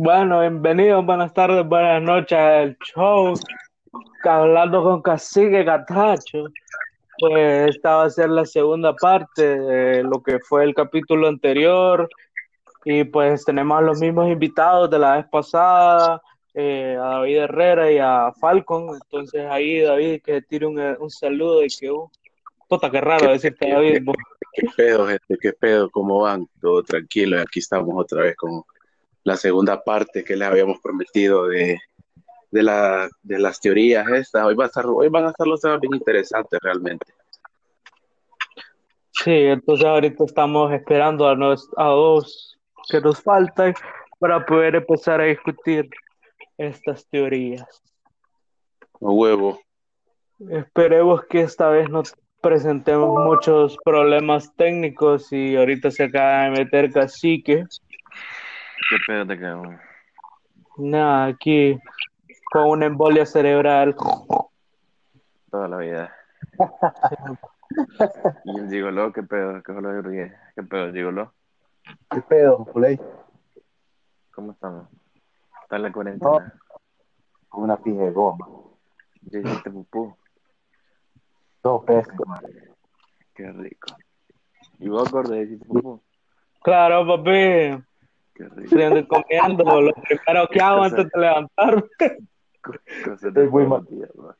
Bueno, bienvenidos, buenas tardes, buenas noches al show. Hablando con Cacique Gatacho. Pues esta va a ser la segunda parte de lo que fue el capítulo anterior. Y pues tenemos a los mismos invitados de la vez pasada, eh, a David Herrera y a Falcon. Entonces ahí David que tire un, un saludo y que uh, puta que raro decirte David. vos. ¿Qué pedo, gente? ¿Qué pedo? ¿Cómo van? Todo tranquilo. Aquí estamos otra vez con la segunda parte que les habíamos prometido de, de, la, de las teorías estas. Hoy, va a estar, hoy van a estar los temas bien interesantes realmente. Sí, entonces ahorita estamos esperando a, nos, a dos que nos faltan para poder empezar a discutir estas teorías. A huevo. Esperemos que esta vez no presentemos muchos problemas técnicos y ahorita se acaba de meter cacique. ¿Qué pedo te quedó? Nada, aquí con una embolia cerebral. Toda la vida. y el gigoló, ¿qué pedo? ¿Qué, pedo? ¿Qué pedo, gigoló? ¿Qué pedo, Play? ¿Cómo estamos? ¿Está en la cuarentena? Con una pija de goma. ¿Ya hiciste pupú? Todo pesco, Qué rico. ¿Y vos, gordo, hiciste pupú? Claro, papi. Qué rico. Estoy comiendo. Lo primero que hago antes de levantarme. Cosas de muy mal. día, bro.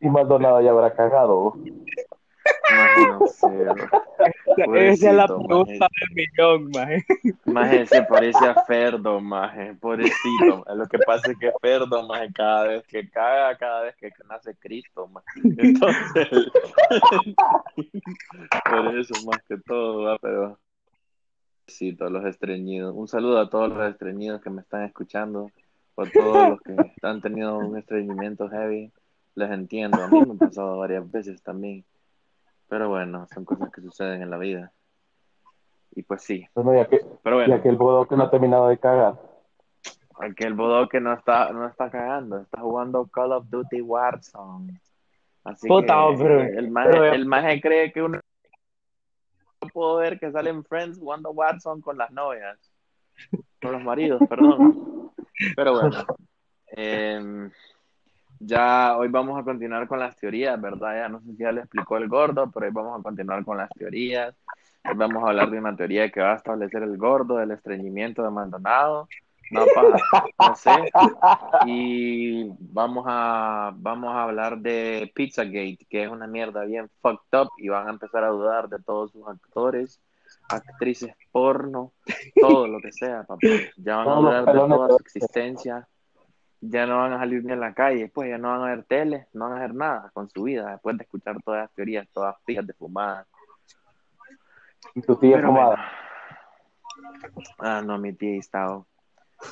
Y Maldonado ya habrá cagado. No sé. Esa es la pregunta del millón, maje. Maje, se parece a Ferdo, maje, pobrecito. Lo que pasa es que Ferdo, maje, cada vez que caga, cada vez que nace Cristo, maje. Entonces, por eso más que todo, va, pero sí, todos los estreñidos. Un saludo a todos los estreñidos que me están escuchando, o a todos los que han tenido un estreñimiento heavy. Les entiendo, a mí me ha pasado varias veces también. Pero bueno, son cosas que suceden en la vida. Y pues sí, Bueno, ya que, pero bueno. ya que el bodo que no ha terminado de cagar. Aquel bodoque no está, no está cagando, está jugando Call of Duty Warzone. Así Puta, que pero- el maje, el maje cree que uno no puedo ver que salen Friends jugando Warzone con las novias, con los maridos, perdón. Pero bueno, em, ya hoy vamos a continuar con las teorías, ¿verdad? Ya no sé si ya le explicó el gordo, pero hoy vamos a continuar con las teorías. Hoy vamos a hablar de una teoría que va a establecer el gordo del estreñimiento de Maldonado. No, pa, no sé. Y vamos a, vamos a hablar de Pizzagate, que es una mierda bien fucked up y van a empezar a dudar de todos sus actores, actrices porno, todo lo que sea, papá. Ya van a dudar de toda su existencia. Ya no van a salir ni a la calle, pues ya no van a ver tele, no van a hacer nada con su vida después de escuchar todas las teorías, todas fijas de fumada. Y tu tía Pero fumada. bueno. Ah, no, mi tía está.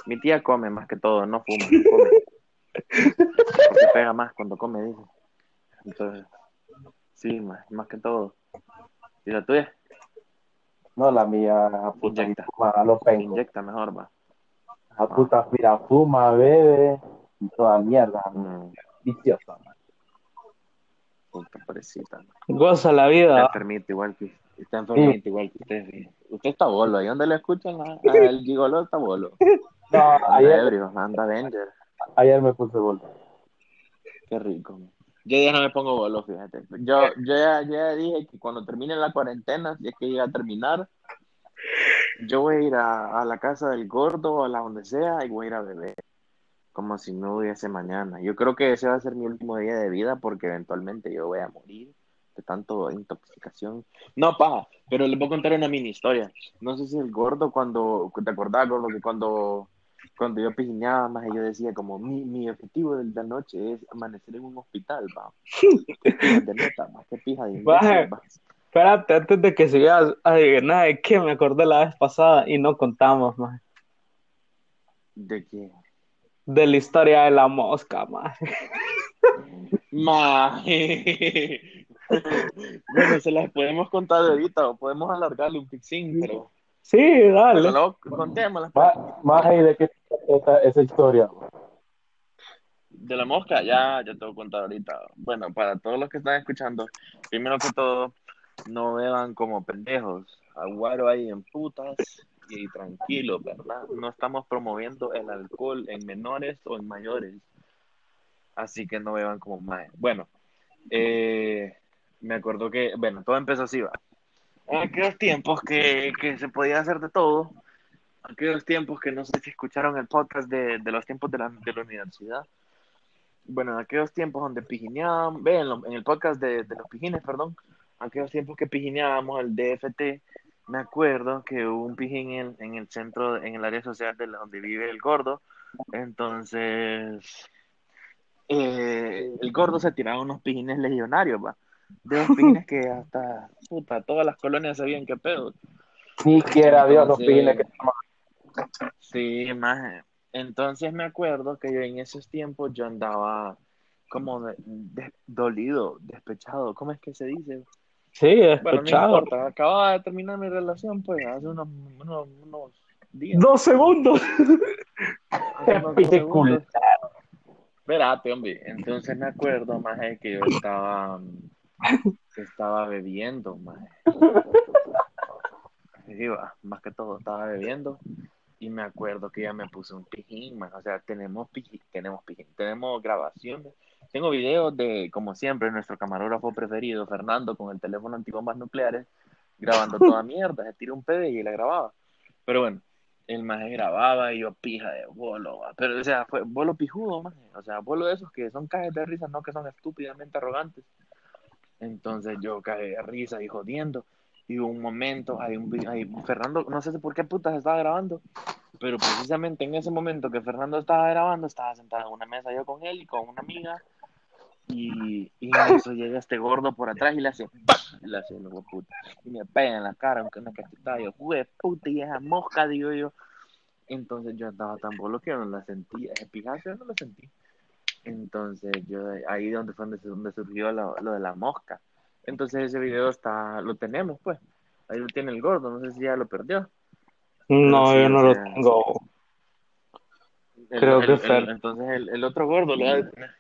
Mi tía come más que todo, no fuma, come. Porque pega más cuando come, dice. Entonces, sí, más, más que todo. ¿Y la tuya? No, la mía, puta, Inyecta. fuma a pengos. Inyecta mejor, va. La puta, mira, fuma, bebe, y toda mierda. Mm, Viciosa, man. puta parecita. Goza la Está vida. enfermito igual que está enfermito igual que usted. Usted está bolo, ¿y dónde lo escuchan? Ah, el gigolo está bolo. No, ayer, ebrio, anda Avenger. ayer me puse bol. Qué rico. Yo ya no me pongo bolo, fíjate. Yo, yo ya, ya dije que cuando termine la cuarentena, si es que llega a terminar, yo voy a ir a, a la casa del gordo o a la donde sea y voy a ir a beber. Como si no hubiese mañana. Yo creo que ese va a ser mi último día de vida porque eventualmente yo voy a morir de tanto intoxicación. No, paja, pero les voy a contar una mini historia. No sé si el gordo cuando, ¿te acordás, gordo, que cuando, cuando yo pijineaba más yo decía como mi, mi objetivo de la noche es amanecer en un hospital, va. De neta, va, qué pija de imbécil, va. Espérate, antes de que sigas adivinando de qué me acordé la vez pasada y no contamos, maje. ¿De qué? De la historia de la mosca. Maje. bueno, se las podemos contar ahorita o podemos alargarle un pixín, pero Sí, dale. luego contémoslas. pues. Más, ahí de que esa, esa historia. De la mosca, ya, ya te voy a contar ahorita. Bueno, para todos los que están escuchando, primero que todo, no beban como pendejos. Aguaro ahí en putas y tranquilo, ¿verdad? No estamos promoviendo el alcohol en menores o en mayores. Así que no beban como más. Bueno, eh, me acuerdo que, bueno, todo empezó así, va. En aquellos tiempos que, que se podía hacer de todo, aquellos tiempos que no sé si escucharon el podcast de, de los tiempos de la, de la universidad. Bueno, en aquellos tiempos donde pijineábamos, ven, en el podcast de, de los pijines, perdón, aquellos tiempos que pijineábamos el DFT, me acuerdo que hubo un pijín en, en el centro, en el área social de la- donde vive el gordo. Entonces, eh, el gordo se tiraba unos pijines legionarios, va. De los pijines que hasta, puta, todas las colonias sabían qué pedo. Ni quiera Dios los pijines que Sí, más. Entonces me acuerdo que yo en esos tiempos yo andaba como de- de- dolido, despechado. ¿Cómo es que se dice? Sí, Bueno, no despechado. importa. Acababa de terminar mi relación, pues, hace unos, unos, unos días. Dos segundos. Espérate, hombre. Entonces me acuerdo, más que yo estaba, que estaba bebiendo, más. Iba, más que todo, estaba bebiendo y me acuerdo que ya me puse un pijín. O sea, tenemos pijín, tenemos pijín, tenemos grabaciones. Tengo videos de, como siempre, nuestro camarógrafo preferido, Fernando, con el teléfono antibombas nucleares, grabando toda mierda. Se tiró un pedo y la grababa. Pero bueno, el maje grababa y yo pija de bolo, pero o sea, fue bolo pijudo, o sea, bolo de esos que son cajes de risa, no que son estúpidamente arrogantes. Entonces yo caí de risa y jodiendo. Y hubo un momento, hay un, hay- Fernando, no sé por qué putas estaba grabando, pero precisamente en ese momento que Fernando estaba grabando, estaba sentado en una mesa yo con él y con una amiga. Y, y eso llega este gordo por atrás y le hace. Y le hace de puta. Y me pega en la cara con una cachetada. Yo, "Jue puta, y esa mosca, digo yo. Entonces yo estaba tan bolo que no la sentí. Ese pijazo yo no lo sentí. Entonces yo ahí donde fue donde, donde surgió lo, lo de la mosca. Entonces ese video está, lo tenemos pues. Ahí lo tiene el gordo, no sé si ya lo perdió. No, yo no lo tengo. El- Creo el- que el- Fer. entonces el, el otro gordo lo va a tener.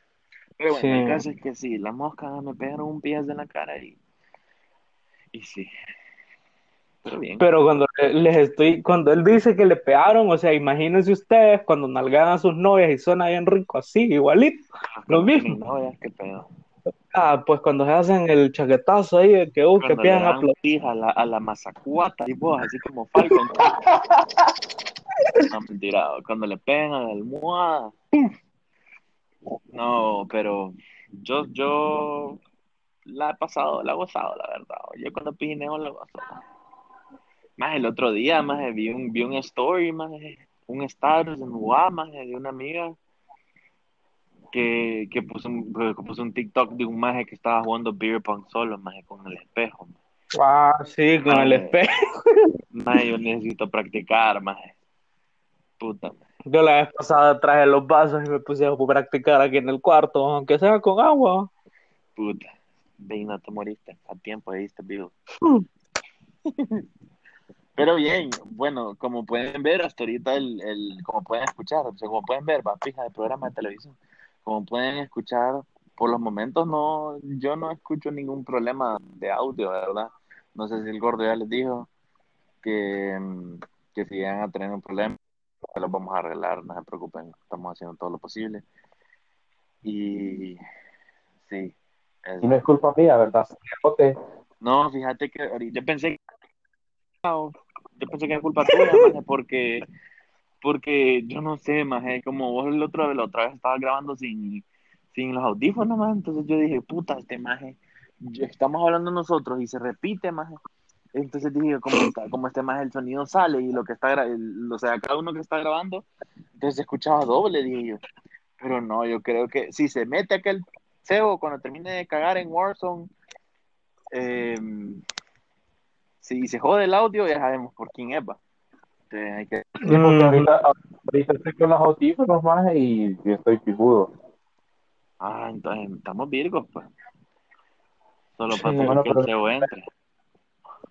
Pero bueno, el Sí. caso es que sí, la mosca me pegaron un pie en la cara y, y sí. Pero bien. Pero cuando le- les estoy, cuando él dice que le pegaron, o sea, imagínense ustedes cuando nalgan a sus novias y suena bien rico así, igualito. lo Cuando mismo. tienen novias, qué pedo. Ah, pues cuando se hacen el chaquetazo ahí que, uh, que empiezan a a la, a la mazacuata vos, así como Falcon. No, mentira. Cuando le pegan a la almohada. No, pero yo, yo la he pasado, la he gozado, la verdad. Yo cuando pijineo la gozo. Más el otro día, más vi un, vi un story, más un status en más de una amiga que, que puso un, que puso un TikTok de un maje que estaba jugando beer pong solo, maje, con el espejo. maje. Ah, sí, con el espejo. maje, yo necesito practicar, maje. Puta, maje. Yo la vez pasada traje los vasos y me puse a practicar aquí en el cuarto, aunque sea con agua. puta. Ve no te moriste a tiempo, ahí vivo. Pero bien, bueno, como pueden ver, hasta ahorita el, el como pueden escuchar, o sea, como pueden ver, va fija de programa de televisión. Como pueden escuchar, por los momentos no, yo no escucho ningún problema de audio, ¿verdad? No sé si el gordo ya les dijo que, mm, que si llegan a tener un problema, los vamos a arreglar, no se preocupen, estamos haciendo todo lo posible. Y sí, es- Y no es culpa mía, ¿verdad? No, fíjate que ahorita- yo pensé que yo pensé que era culpa tuya, maje, porque porque yo no sé, maje, como vos el otro la otra vez estabas grabando sin sin los audífonos, maje, entonces yo dije, puta, este maje, estamos hablando nosotros y se repite, maje. Entonces dije, como, está- como este maje el sonido sale y lo que está el- o sea, cada uno que está grabando, entonces escuchaba doble, dije yo. Pero no, yo creo que si se mete aquel cebo cuando termine de cagar en Warzone, eh, si se jode el audio, ya sabemos por quién es, va. Entonces hay que... Sí, porque Mm, ahorita, ahorita estoy con los audífonos más y estoy pijudo. Ah, entonces estamos virgos, pues. Solo Sí, falta bueno, que el pero- cebo entre.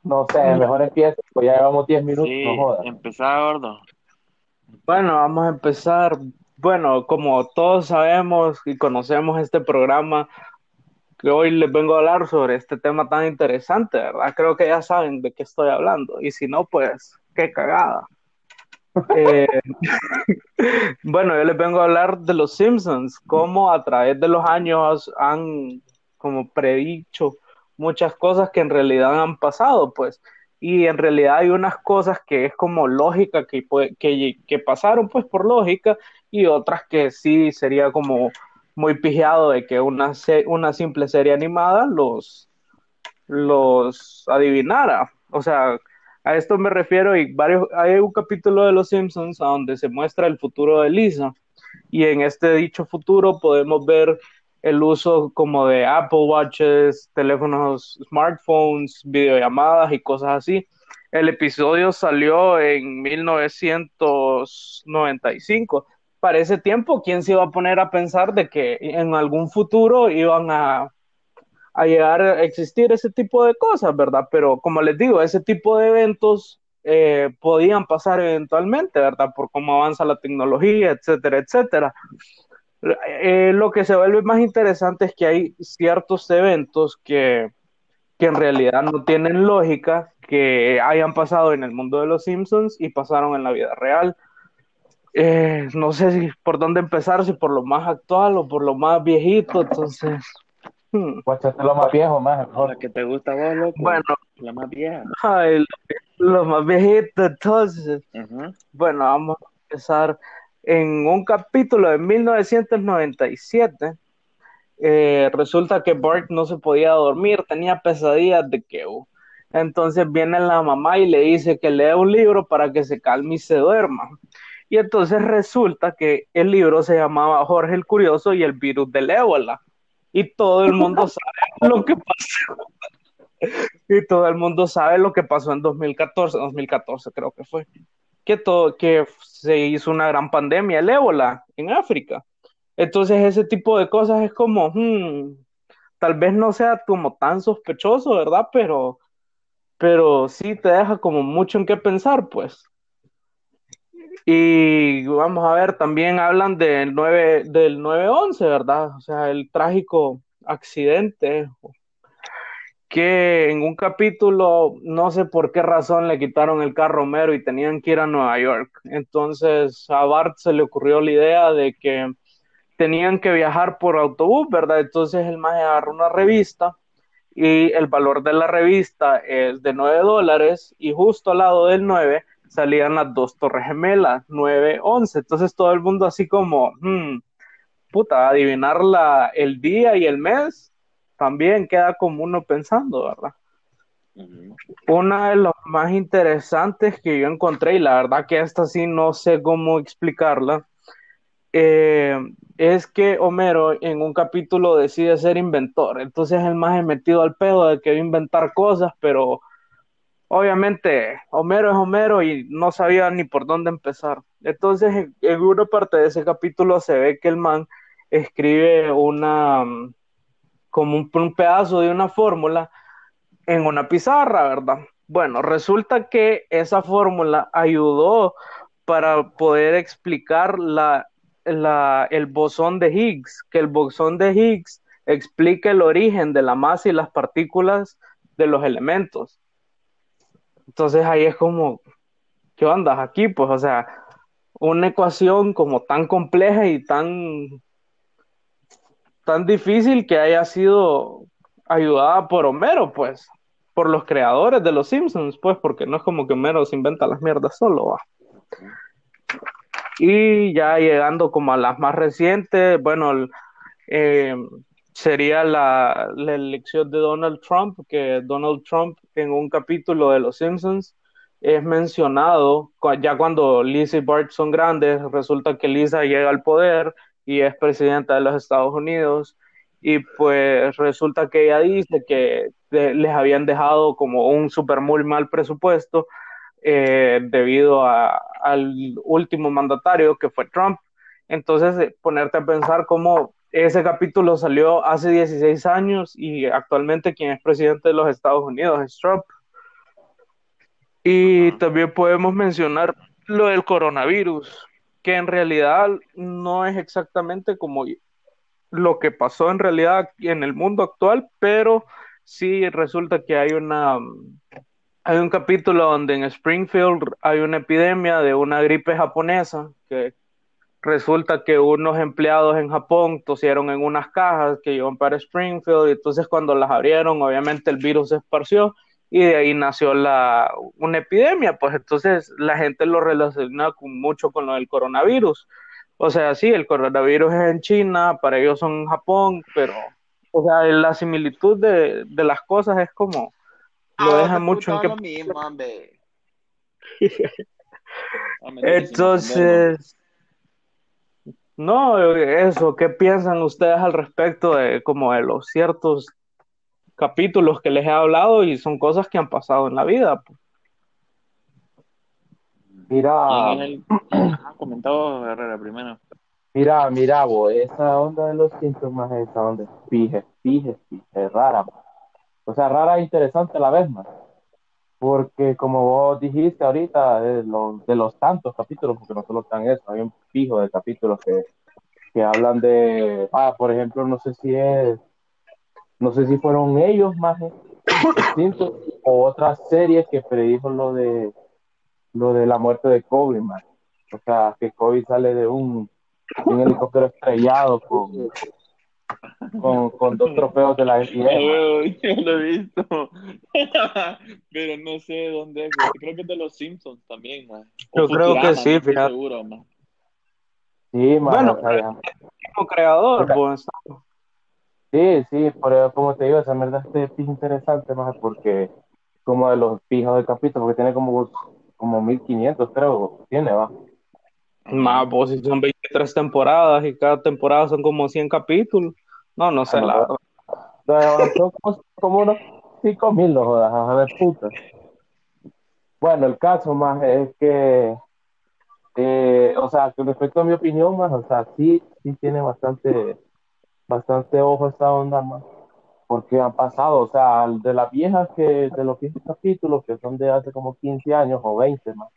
No sé, mejor empieza, pues ya llevamos 10 minutos, Sí, no jodas. empezar, gordo. Bueno, vamos a empezar. Bueno, como todos sabemos y conocemos este programa, que hoy les vengo a hablar sobre este tema tan interesante, ¿verdad? Creo que ya saben de qué estoy hablando. Y si no, pues qué cagada. Eh, bueno, yo les vengo a hablar de los Simpsons, cómo a través de los años han como predicho muchas cosas que en realidad han pasado, pues, y en realidad hay unas cosas que es como lógica que, que, que pasaron pues por lógica y otras que sí sería como muy pijeado de que una, una simple serie animada los, los adivinara. O sea, a esto me refiero y varios, hay un capítulo de Los Simpsons donde se muestra el futuro de Lisa y en este dicho futuro podemos ver el uso como de Apple Watches, teléfonos, smartphones, videollamadas y cosas así. El episodio salió en 1995. Para ese tiempo, ¿quién se iba a poner a pensar de que en algún futuro iban a llegar a existir ese tipo de cosas, ¿verdad? Pero como les digo, ese tipo de eventos eh, podían pasar eventualmente, ¿verdad? Por cómo avanza la tecnología, etcétera, etcétera. Eh, lo que se vuelve más interesante es que hay ciertos eventos que, que en realidad no tienen lógica, que hayan pasado en el mundo de los Simpsons y pasaron en la vida real. Eh, no sé si por dónde empezar, si por lo más actual o por lo más viejito, entonces Hmm. lo más viejo, más La que te gusta vos, loco. Bueno. La más vieja. Ay, lo, más viejito, entonces. Bueno, vamos a empezar en un capítulo de 1997. Eh, resulta que Bart no se podía dormir, tenía pesadillas de que entonces viene la mamá y le dice que lea un libro para que se calme y se duerma. Y entonces resulta que el libro se llamaba Jorge el Curioso y el virus del ébola y todo el mundo sabe lo que pasó. y todo el mundo sabe lo que pasó en 2014, 2014 creo que fue, que, todo, que se hizo una gran pandemia, el ébola, en África. Entonces ese tipo de cosas es como, hmm, tal vez no sea como tan sospechoso, ¿verdad? Pero, pero sí te deja como mucho en qué pensar, pues. Y vamos a ver, también hablan del 9, del 9-11, ¿verdad? O sea, el trágico accidente que en un capítulo, no sé por qué razón, le quitaron el carro Homero y tenían que ir a Nueva York. Entonces a Bart se le ocurrió la idea de que tenían que viajar por autobús, ¿verdad? Entonces el más agarró una revista y el valor de la revista es de 9 dólares y justo al lado del 9 salían las dos torres gemelas, 9, 11. Entonces todo el mundo así como, hmm, puta, adivinar la, el día y el mes también queda como uno pensando, ¿verdad? Una de las más interesantes que yo encontré, y la verdad que esta sí no sé cómo explicarla, eh, es que Homero en un capítulo decide ser inventor. Entonces el más metido al pedo de que inventar cosas, pero obviamente Homero es Homero y no sabía ni por dónde empezar. Entonces, en, una parte de ese capítulo se ve que el man escribe una, como un, pedazo de una fórmula en una pizarra, ¿verdad? Bueno, resulta que esa fórmula ayudó para poder explicar la, la, el bosón de Higgs, que el bosón de Higgs explica el origen de la masa y las partículas de los elementos. Entonces ahí es como, ¿qué onda aquí? Pues, o sea, una ecuación como tan compleja y tan, tan difícil que haya sido ayudada por Homero, pues, por los creadores de los Simpsons, pues, porque no es como que Homero se inventa las mierdas solo, va. Y ya llegando como a las más recientes, bueno, eh, sería la, elección de Donald Trump, que Donald Trump en un capítulo de Los Simpsons es mencionado, ya cuando Lisa y Bart son grandes, resulta que Lisa llega al poder y es presidenta de los Estados Unidos, y pues resulta que ella dice que les habían dejado como un super muy mal presupuesto eh, debido al último mandatario que fue Trump. Entonces, eh, ponerte a pensar cómo ese capítulo salió hace 16 años y actualmente quien es presidente de los Estados Unidos es Trump. Y también podemos mencionar lo del coronavirus, que en realidad no es exactamente como lo que pasó en realidad en el mundo actual, pero sí resulta que hay una hay un capítulo donde en Springfield hay una epidemia de una gripe japonesa que resulta que unos empleados en Japón tosieron en unas cajas que iban para Springfield y entonces cuando las abrieron obviamente el virus se esparció y de ahí nació la, una epidemia, pues entonces la gente lo relaciona mucho con lo del coronavirus. O sea, sí, el coronavirus es en China, para ellos son en Japón, pero o sea, la similitud de, de las cosas es como lo Ah, deja mucho en que mismo, entonces no eso qué piensan ustedes al respecto de como de los ciertos capítulos que les he hablado y son cosas que han pasado en la vida pues. Mira. Ajá, comentado Herrera primero. mira, mira, bo, esa onda de los síntomas, esa onda fije, fije, fije, rara. O sea, rara e interesante a la vez, más. Porque como vos dijiste ahorita, de los, de los tantos capítulos, porque no solo están eso, hay un fijo de capítulos que, que hablan de, ah, por ejemplo, no sé si es, no sé si fueron ellos más distintos o otras series que predijo lo de lo de la muerte de Kobe, man. O sea, que Kobe sale de un, un helicóptero estrellado con, con, con dos trofeos de la NBA. yo lo he visto. Pero no sé dónde es. Creo que es de los Simpsons también, man. Yo creo que sí, no fíjate. seguro, man. Sí, man, Bueno, o sea, como creador pues Sí, sí, pero como te digo, esa mierda este es interesante, más porque como de los fijos del capítulo, porque tiene como, como 1500, creo, tiene, va. más pues si son 23 temporadas y cada temporada son como 100 capítulos no no sé Ah, la son como, como unos 5000, no jodas, a ver, puta. Bueno, el caso más es que, eh, o sea, con respecto a mi opinión, más, o sea, sí, sí tiene bastante, bastante ojo esta onda, más, porque han pasado, o sea, de las viejas que, de los viejos capítulos que son de hace como 15 años o 20 más,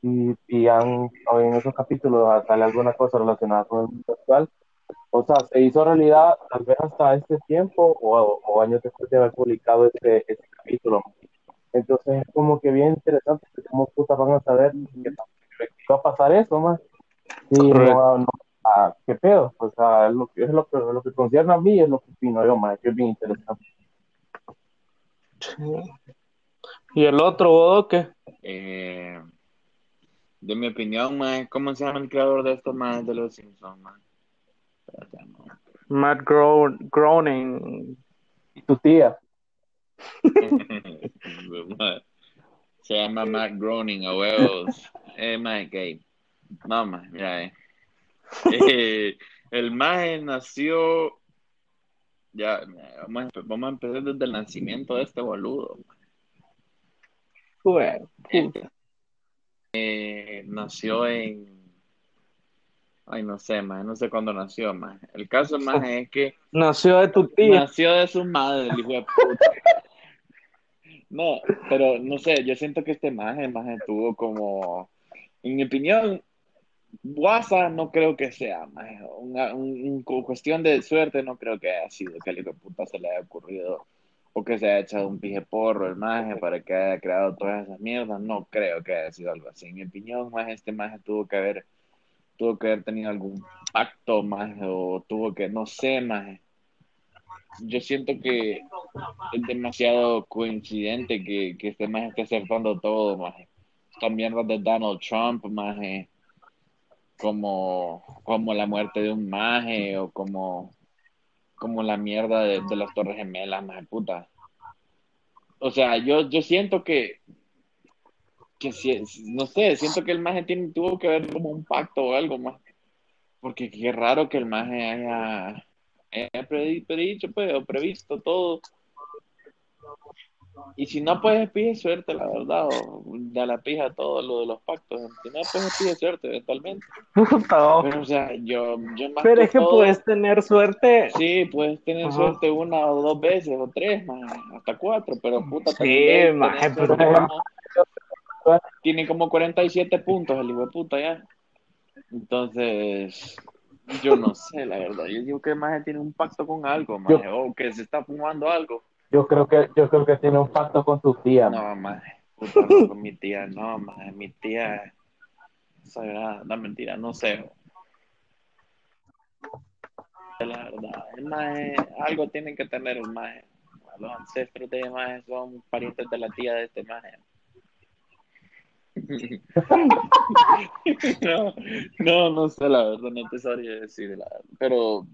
y, y han, en esos capítulos sale alguna cosa relacionada con el mundo actual, o sea, se hizo realidad tal vez hasta este tiempo o, o años después de haber publicado este, este capítulo. Entonces es como que bien interesante cómo putas van a saber que va a pasar eso, más. Sí, no, no, ah, qué pedo, o sea, es lo que, es lo que, lo que concierne a mí es lo que opino yo, más, que es bien interesante. y el otro bodoque Eh, de mi opinión, man, ¿cómo se llama el creador de esto, man? De los Simpsons, man. Matt Gro- Groening Y tu tía, Se llama Matt Groening, a huevos. Eh, man, gay. Mira, eh. Eh, el maje nació. Ya, vamos a, empe- vamos a empezar desde el nacimiento de este boludo. Bueno. Eh, nació en. Ay, no sé, man, no sé cuándo nació, man. El caso, más es que nació de tu tía nació de su madre, el hijo de puta. No, pero no sé, yo siento que este maje, maje tuvo como, en mi opinión, WhatsApp no creo que sea, maje. Una, un- un- cu- cuestión de suerte no creo que haya sido que al hijo de puta se le haya ocurrido o que se haya echado un pije porro el maje para que haya creado todas esas mierdas, no creo que haya sido algo así. En mi opinión, más este maje tuvo que haber, tuvo que haber tenido algún pacto más o tuvo que, no sé, maje. Yo siento que es demasiado coincidente que, que este maje esté acertando todo. Esta mierda de Donald Trump, maje, como, como la muerte de un maje o como, como la mierda de, de las Torres Gemelas, maje puta. O sea, yo, yo siento que, que si, no sé, siento que el maje tiene, tuvo que haber como un pacto o algo más. Porque qué raro que el maje haya, haya predi- predicho, pues, o previsto todo. Y si no, pues pide suerte, la verdad, o da la pija todo lo de los pactos. Si no, pues pide suerte, eventualmente. Puta, oh. Pero, o sea, yo, yo más Pero que es que todo- puedes tener suerte. Sí, puedes tener Ajá. suerte una o dos veces, o tres, más, hasta cuatro, pero puta, Sí, tener pero- Tiene como 47 puntos el hijo de puta ya. Entonces, yo no sé, la verdad. Yo digo que maje tiene un pacto con algo, maje, o que se está fumando algo. Yo creo que, yo creo que tiene un pacto con tu tía. No, maje. Puta, no, con mi tía, no, maje. Mi tía. Sagrada, no mentira, no sé. La verdad, el maje, algo tienen que tener el maje. Los ancestros de maje son parientes de la tía de este maje. No, no, sé la verdad, no te sabría decir la verdad, pero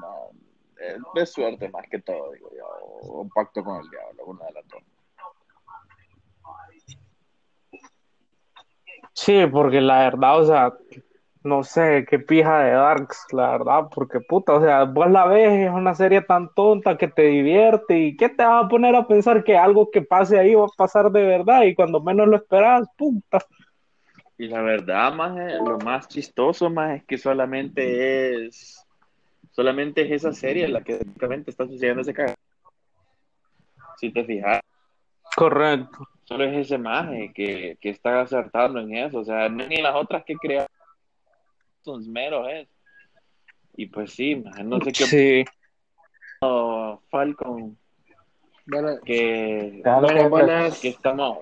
no, es de suerte más que todo, digo yo, un pacto con el diablo, una de las dos. Sí, porque la verdad, o sea, no sé qué pija de Darks, la verdad, porque puta, o sea, vos la ves, es una serie tan tonta que te divierte y ¿qué te vas a poner a pensar que algo que pase ahí va a pasar de verdad y cuando menos lo esperas, puta. Y la verdad, más lo más chistoso más es que solamente es solamente es esa serie la que prácticamente está sucediendo ese cagado. Si te fijas, Correcto. solo es ese maje que, que está acertando en eso, o sea, ni las otras que crearon son meros es. Y pues sí, maje, no sé qué Sí. Falcon Bueno, que Déjalo buenas, que- buenas. que estamos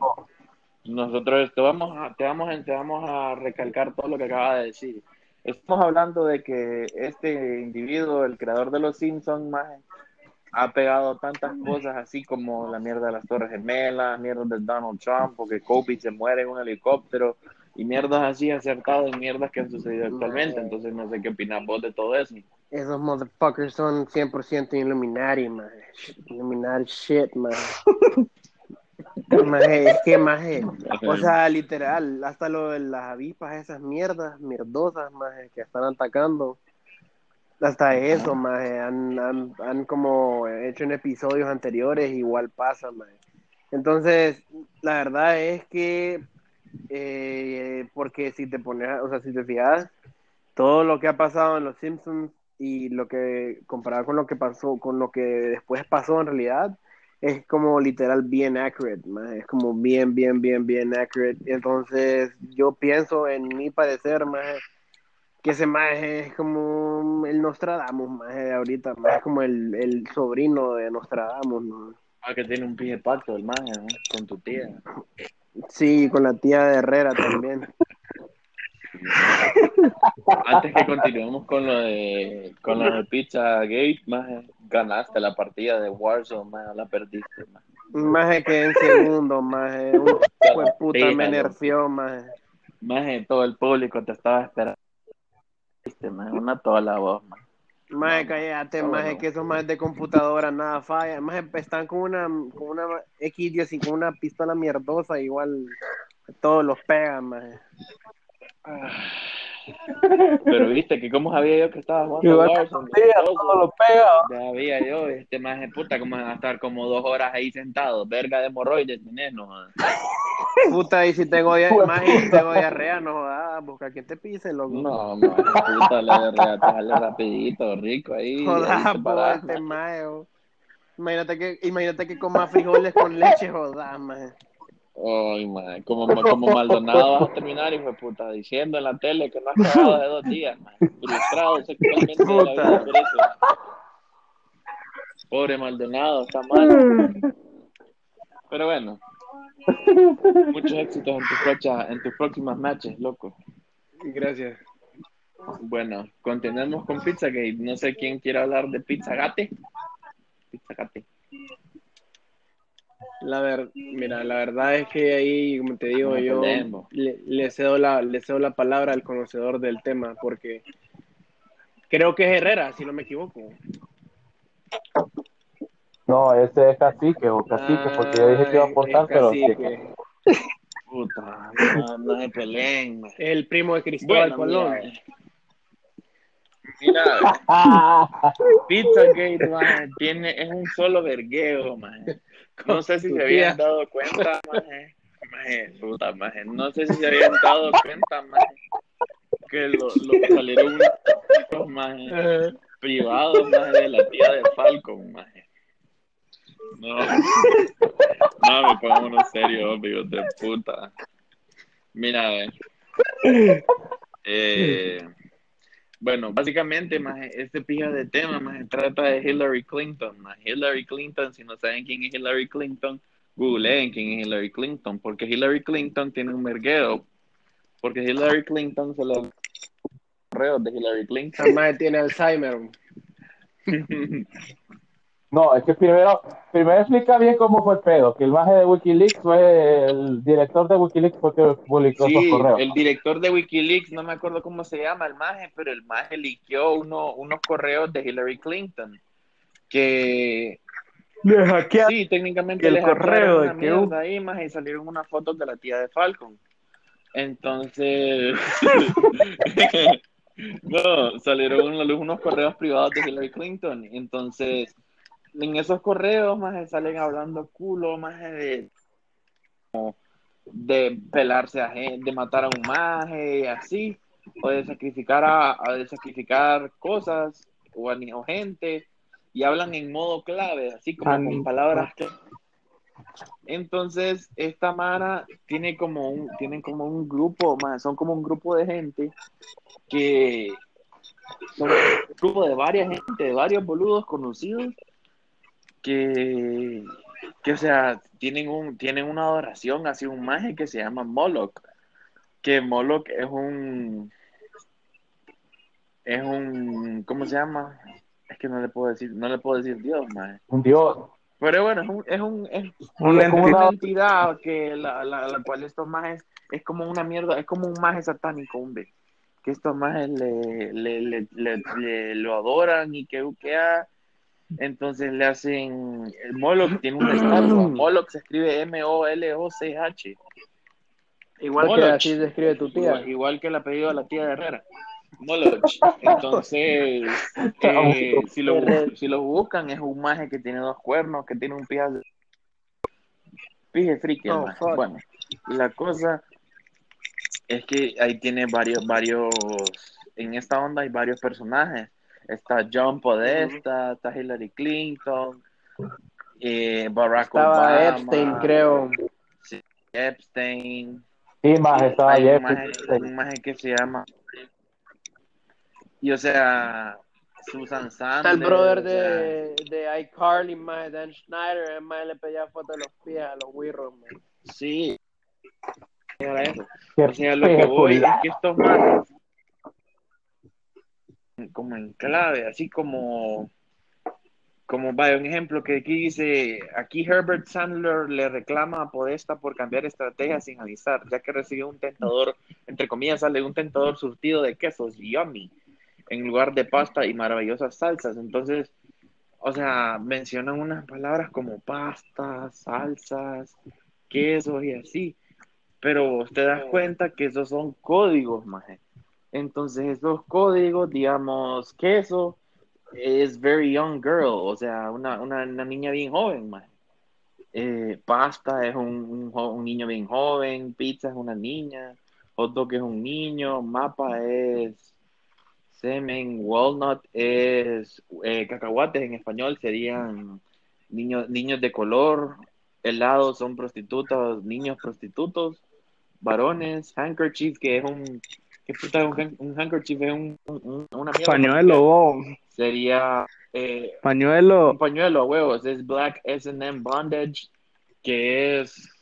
nosotros te vamos a te vamos a, te vamos a recalcar todo lo que acaba de decir estamos hablando de que este individuo el creador de los Simpsons más ha pegado tantas cosas así como la mierda de las Torres Gemelas mierdas de Donald Trump porque Kobe se muere en un helicóptero y mierdas así acertado en mierdas que han sucedido actualmente entonces no sé qué opinas vos de todo eso Esos motherfuckers son 100% Illuminati, man. Illuminati shit, man. Maje, es que, maje, o sea, literal, hasta lo de las avispas, esas mierdas, mierdosas, maje, que están atacando, hasta eso, maje, han, han, han como hecho en episodios anteriores, igual pasa, maje. Entonces, la verdad es que, eh, porque si te pones, o sea, si te fijas, todo lo que ha pasado en Los Simpsons y lo que comparado con lo que pasó, con lo que después pasó en realidad, es como literal bien accurate, maje. es como bien, bien, bien, bien accurate. Entonces, yo pienso en mi parecer, maje, que ese maje es como el Nostradamus, maje, de ahorita, maje, es como el, el sobrino de Nostradamus, ¿no? ah que tiene un pie pacto el maje ¿no? con tu tía Sí, con la tía de Herrera también. Antes que continuemos con lo de con lo de Pizza Gate, más ganaste la partida de Warzone, más la perdiste, más. Maje que en segundo, maje, un de puta me nerfeó, maje. Más todo el público te estaba esperando. Más una toda la voz, más. Maje, cállate, No, maje, no. que esos majes de computadora nada falla. Maje, están con una, con una X10 y con una pistola mierdosa, igual todos los pegan, maje. Pero viste que como sabía yo que estaba jugando Igual Warzone, lo pega. ya había yo, este más de puta, como van a estar como dos horas ahí sentados, verga de hemorroides, tenés, no jodas. Puta, y si tengo, de maje, y si tengo diarrea, no jodas, busca quien te pise, loco. No, man, puta, le sale rapidito, rico ahí. Jodas, te parás, este oh. Imagínate que, imagínate que coma frijoles con leche, jodas, maje. Ay, man, como, como Maldonado vas a terminar, hijo de puta, diciendo en la tele que no has cagado de dos días, man. Frustrado sexualmente de la vida por eso. Pobre Maldonado, está mal. Pero bueno, muchos éxitos en tus, próximas, en tus próximas matches, loco. Gracias. Bueno, continuemos con Pizzagate. No sé quién quiere hablar de Pizzagate. Pizzagate. La ver, mira, la verdad es que ahí, como te digo, No yo le, le cedo la, le cedo la palabra al conocedor del tema, porque creo que es Herrera, si no me equivoco. No, ese es cacique o cacique, porque yo dije que iba a Ah, aportar, pero cacique. Puta, no, no se peleen. El primo de Cristóbal Bueno, Colón. mira, mira, Pizzagate, man, tiene, es un solo vergueo, man. No sé si se habían dado cuenta, man. Man, puta, man. No sé si se habían dado cuenta, man, que lo, lo que salieron unos man, Eh, privados, man, de la tía de Falcon, man. No, no, me pongo uno serio, amigos de puta. Mira, a ver. Eh, Bueno, básicamente, más este pija de tema, más trata de Hillary Clinton, más Hillary Clinton, si no saben quién es Hillary Clinton, googleen quién es Hillary Clinton, porque Hillary Clinton tiene un mergueo, porque Hillary Clinton se lo correos de Hillary Clinton. Madre tiene Alzheimer. No, es que primero, primero explica bien cómo fue el pedo, que el maje de Wikileaks fue el director de Wikileaks fue que publicó esos Sí, correos. el director de Wikileaks, no me acuerdo cómo se llama el maje, pero el maje liqueó uno, unos correos de Hillary Clinton que Le hackearon. sí, técnicamente el les correo de una que mierda ahí, maje, y salieron unas fotos de la tía de Falcon. Entonces, no, salieron unos correos privados de Hillary Clinton. Entonces, en esos correos, más salen hablando culo, más de, de pelarse a gente, de matar a un maje, así, o de sacrificar a, a de sacrificar cosas o, a, o gente, y hablan en modo clave, así como con Ani- palabras que. Entonces, esta Mara tiene como un, tienen como un grupo, más, son como un grupo de gente que son un grupo de varias gente, de varios boludos conocidos que, que o sea, tienen un, tienen una adoración hacia un maje que se llama Moloch, que Moloch es un es un ¿cómo se llama? Es que no le puedo decir, no le puedo decir Dios, maje. Un dios. Pero bueno, es un, es un, es Una es como una entidad que la, la, la cual estos majes es como una mierda, es como un maje satánico, hombre. Que estos majes le, le, le, le- le- lo adoran y que uquea. Entonces le hacen. El Moloch tiene una estatua. Moloch se escribe M-O-L-O-C-H. Igual que Moloch. así se escribe tu tía. Igual, igual que el apellido de la tía de Herrera. Moloch. Entonces, eh, si, lo, si lo buscan, es un maje que tiene dos cuernos, que tiene un pie de- Pije friki, Oh, fuck. Bueno, la cosa es que ahí tiene varios, varios, en esta onda hay varios personajes. Está John Podesta, está Hillary Clinton, eh, Barack Estaba Obama, Epstein, creo. Epstein, Sí, maje, estaba hay un maje, un maje que se llama y o sea Susan Sanders Está el brother o sea, de, de iCarly, mae, Dan Schneider, el mae le pedía fotos de los pies a los wirros, sí. Era eso Qué o sea lo que voy es que estos majes como en clave así como como vaya un ejemplo que aquí dice aquí Herbert Sandler le reclama a Podesta por cambiar estrategia sin avisar ya que recibió un tentador entre comillas sale un tentador surtido de quesos yummy en lugar de pasta y maravillosas salsas. Entonces, o sea, mencionan unas palabras como pasta, salsas, quesos y así. Pero te das cuenta que esos son códigos, maje. Entonces, esos códigos, digamos, queso es very young girl, o sea, una, una, una niña bien joven, maje. Eh, pasta es un, un niño bien joven, pizza es una niña, hot dog es un niño, mapa es semen, walnut es eh, cacahuates en español serían niños niños de color, helados son prostitutas, niños prostitutos, varones, handkerchief que es un ¿qué puta es un, han- un handkerchief? Es un, un- una mierda Pañuelo, sería eh, Pañuelo. un pañuelo a huevos, es Black S&M Bondage, que es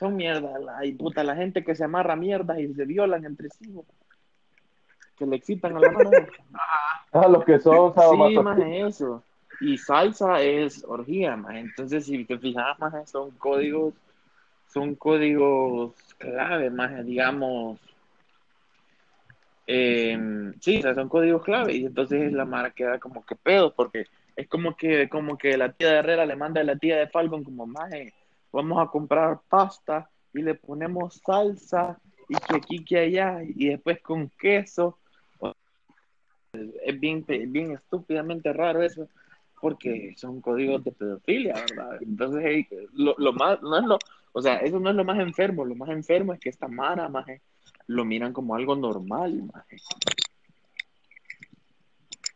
son mierda, la, y puta, la gente que se amarra mierdas y se violan entre sí, que le excitan a la mano. A los que son Sí, más eso. Y salsa es orgía, más. Entonces, si te fijas, más son códigos, son códigos clave, más digamos. Eh, sí, o sea, son códigos clave. Y entonces la mara queda como que pedo, porque es como que, como que la tía de Herrera le manda a la tía de Falcon como maje, vamos a comprar pasta y le ponemos salsa y que aquí que allá y después con queso es bien, bien estúpidamente raro eso, porque son códigos de pedofilia, ¿verdad? Entonces, hey, lo, lo más, no es lo, o sea, eso no es lo más enfermo, lo más enfermo es que esta Mara, maje, lo miran como algo normal, maje.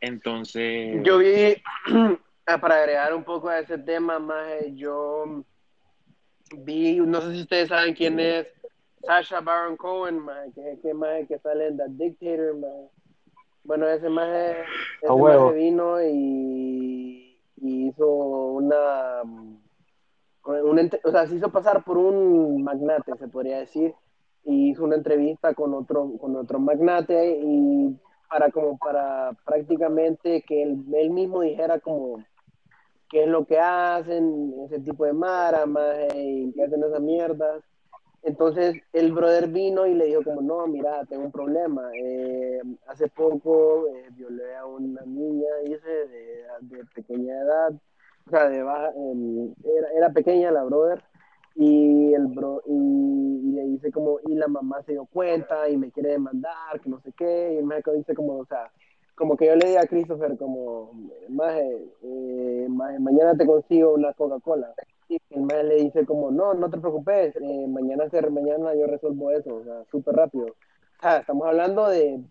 Entonces, Yo vi, ah, para agregar un poco a ese tema, maje, yo vi, no sé si ustedes saben quién es Sasha Baron Cohen, maje, que es que maje que sale en The Dictator, maje. Bueno, ese más A huevo. vino y, y hizo una, una o sea, se hizo pasar por un magnate, se podría decir, y hizo una entrevista con otro, con otro magnate y para como para prácticamente que él, mismo dijera como qué es lo que hacen, ese tipo de mara, más y qué hacen esas mierdas. Entonces el brother vino y le dijo como, no, mira, tengo un problema. Eh, hace poco eh, violé a una niña, dice, de, de pequeña edad, o sea, de baja, eh, era, era pequeña la brother, y el bro, y, y le dice como, y la mamá se dio cuenta y me quiere demandar, que no sé qué, y el médico dice como, o sea, como que yo le diga a Christopher como, maje, eh, mañana te consigo una Coca-Cola. Y el maje le dice como, no, no te preocupes, eh, mañana, ser, mañana yo resuelvo eso, o sea, súper rápido. O sea, estamos hablando de,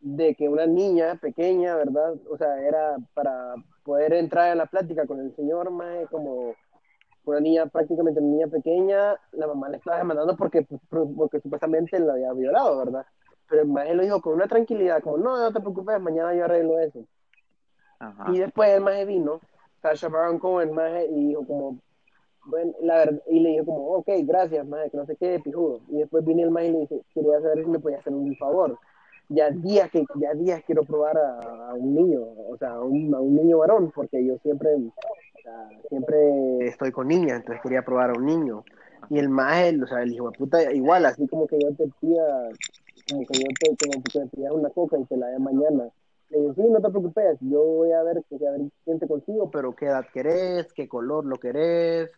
de que una niña pequeña, ¿verdad? O sea, era para poder entrar en la plática con el señor, maje, como una niña, prácticamente una niña pequeña, la mamá le estaba demandando porque, porque supuestamente la había violado, ¿verdad? Pero el maje lo dijo con una tranquilidad, como, no, no te preocupes, mañana yo arreglo eso. Ajá. Y después el maje vino, Sasha Baron Cohen, maje, y dijo como, bueno, la verdad, y le dijo como, ok, gracias, maje, que no sé qué, pijudo. Y después vino el maje y le dice, quería saber si me podía hacer un favor. Ya días que, ya días quiero probar a, un niño, o sea, a un, un niño varón, porque yo siempre, siempre estoy con niñas, entonces quería probar a un niño. Y el maje, o sea, el hijo de puta, igual, así como que yo te pida, como que yo te, como que te pidas una coca y te la dé mañana. Le digo, sí, no te preocupes, yo voy a ver, a ver quién te consigo, pero qué edad querés, qué color lo querés,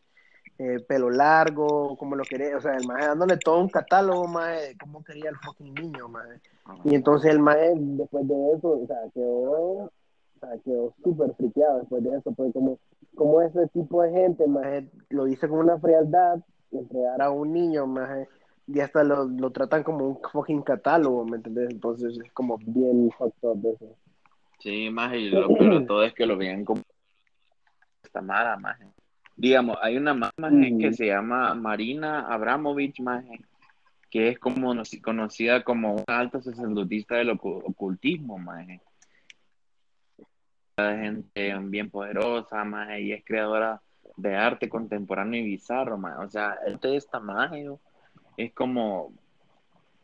eh, pelo largo, cómo lo querés, o sea, el maje dándole todo un catálogo, maje, de cómo quería el fucking niño, maje. Ajá. Y entonces el maje, después de eso, o sea, quedó, o sea, quedó súper friqueado después de eso, porque como, como ese tipo de gente, maje, lo dice con una frialdad, entregar a un niño, maje, y hasta lo, lo tratan como un fucking catálogo, ¿me entendés? Entonces es como bien fucked up eso. Sí, más y lo peor de todo es que lo vean como esta mala, maje. Digamos, hay una Mm. que se llama Marina Abramovich, maje, que es como no- conocida como una alta sacerdotista del ocu- ocultismo, maje. De gente bien poderosa, maje, y es creadora de arte contemporáneo y bizarro, maje. O sea, este de esta maje es como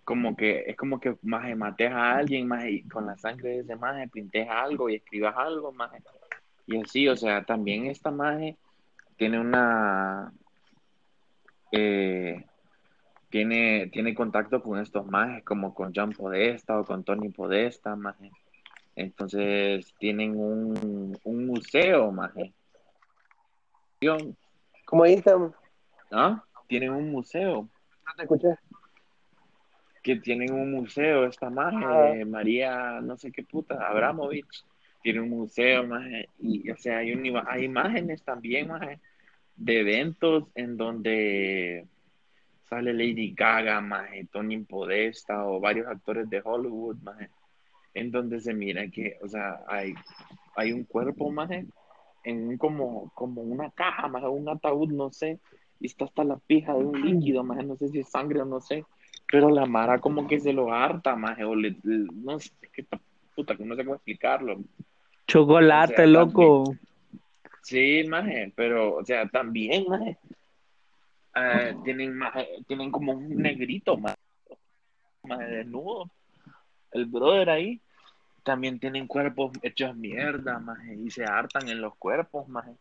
como que es como que maje, mates a alguien maje, y con la sangre de ese maje pintes algo y escribas algo maje. y así o sea también esta maje tiene una eh, tiene tiene contacto con estos majes como con John Podesta o con Tony Podesta maje. entonces tienen un, un museo maje ¿Cómo dice? No ¿Ah? tienen un museo te escuché. que tienen un museo, esta maje, Ah. María, no sé qué puta, Abramovich, tiene un museo, maje, y o sea, hay, un, hay imágenes también, maje, de eventos en donde sale Lady Gaga, maje, Tony Podesta o varios actores de Hollywood, maje, en donde se mira que, o sea, hay, hay un cuerpo, maje, en como, como una caja, maje, un ataúd, no sé, y está hasta la pija de un líquido, maje, no sé si es sangre o no sé, pero la Mara como que se lo harta, maje, o le, le- no sé, qué puta, que no sé cómo explicarlo. Chocolate, O sea, loco. Sí, maje, pero, o sea, también, maje, eh, tienen, maje, tienen como un negrito, maje, maje, desnudo, el brother ahí, también tienen cuerpos hechos mierda, maje, y se hartan en los cuerpos, maje.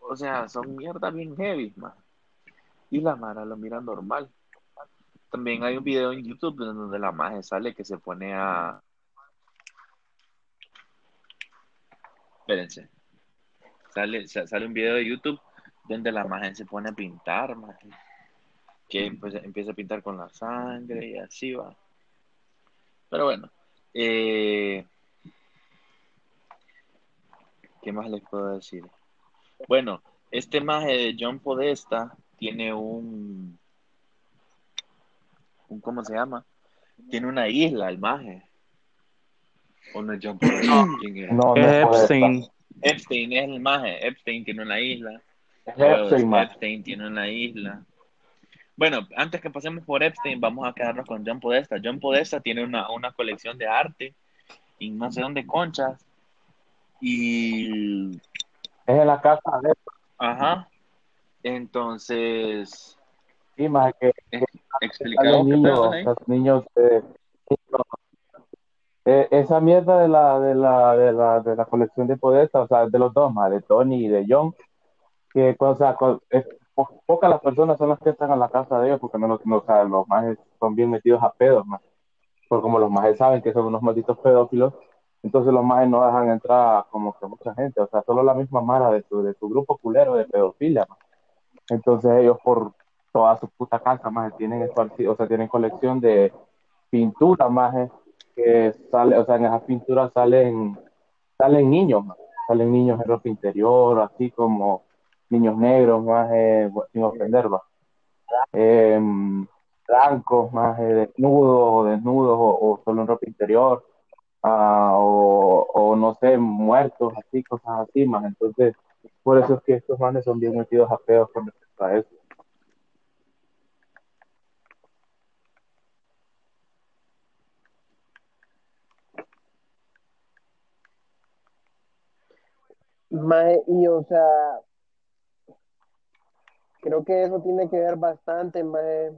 O sea, son mierda bien heavy, maje. Y la Mara lo mira normal. También hay un video en YouTube donde la maje sale que se pone a... Espérense. Sale, sa- sale un video de YouTube donde la maje se pone a pintar, maje. Que pues, empieza a pintar con la sangre y así va. Pero bueno. eh, ¿Qué más les puedo decir? Bueno, este maje de John Podesta tiene un... un ¿Cómo se llama? Tiene una isla, el maje. ¿O no es John Podesta? ¿Quién era? No, no Es es Podesta. Epstein. Es el maje. Epstein tiene una isla. Epstein, tiene una isla. Bueno, antes que pasemos por Epstein, vamos a quedarnos con John Podesta. John Podesta tiene una, una colección de arte en no sé dónde, Conchas. Y. Es en la casa de Ajá. Entonces. Sí, más que. eh, Explicado qué niños, los niños eh, eh, esa mierda de la, de la, de la, de la colección de podestas, o sea, de los dos, más de Tony y de John, que, o sea, po- pocas las personas son las que están en la casa de ellos, porque no, no, o sea, los más son bien metidos a pedos, más. Porque como los más saben que son unos malditos pedófilos, entonces los más no dejan entrar como que mucha gente, o sea, solo la misma mara de su, de su grupo culero de pedofilia. Entonces ellos por toda su puta casa, más tienen esparcido, o sea, tienen colección de pintura, más que sale, o sea, en esas pinturas salen, salen niños, más. salen niños en ropa interior, así como niños negros, más sin ofender, va. Em, blancos, más eh, desnudos o desnudos o, o solo en ropa interior, ah, o, o no sé, muertos, así, cosas así, más. Entonces, por eso es que estos manes son bien metidos a pedos con respecto a eso. Mae, y o sea, creo que eso tiene que ver bastante, mae,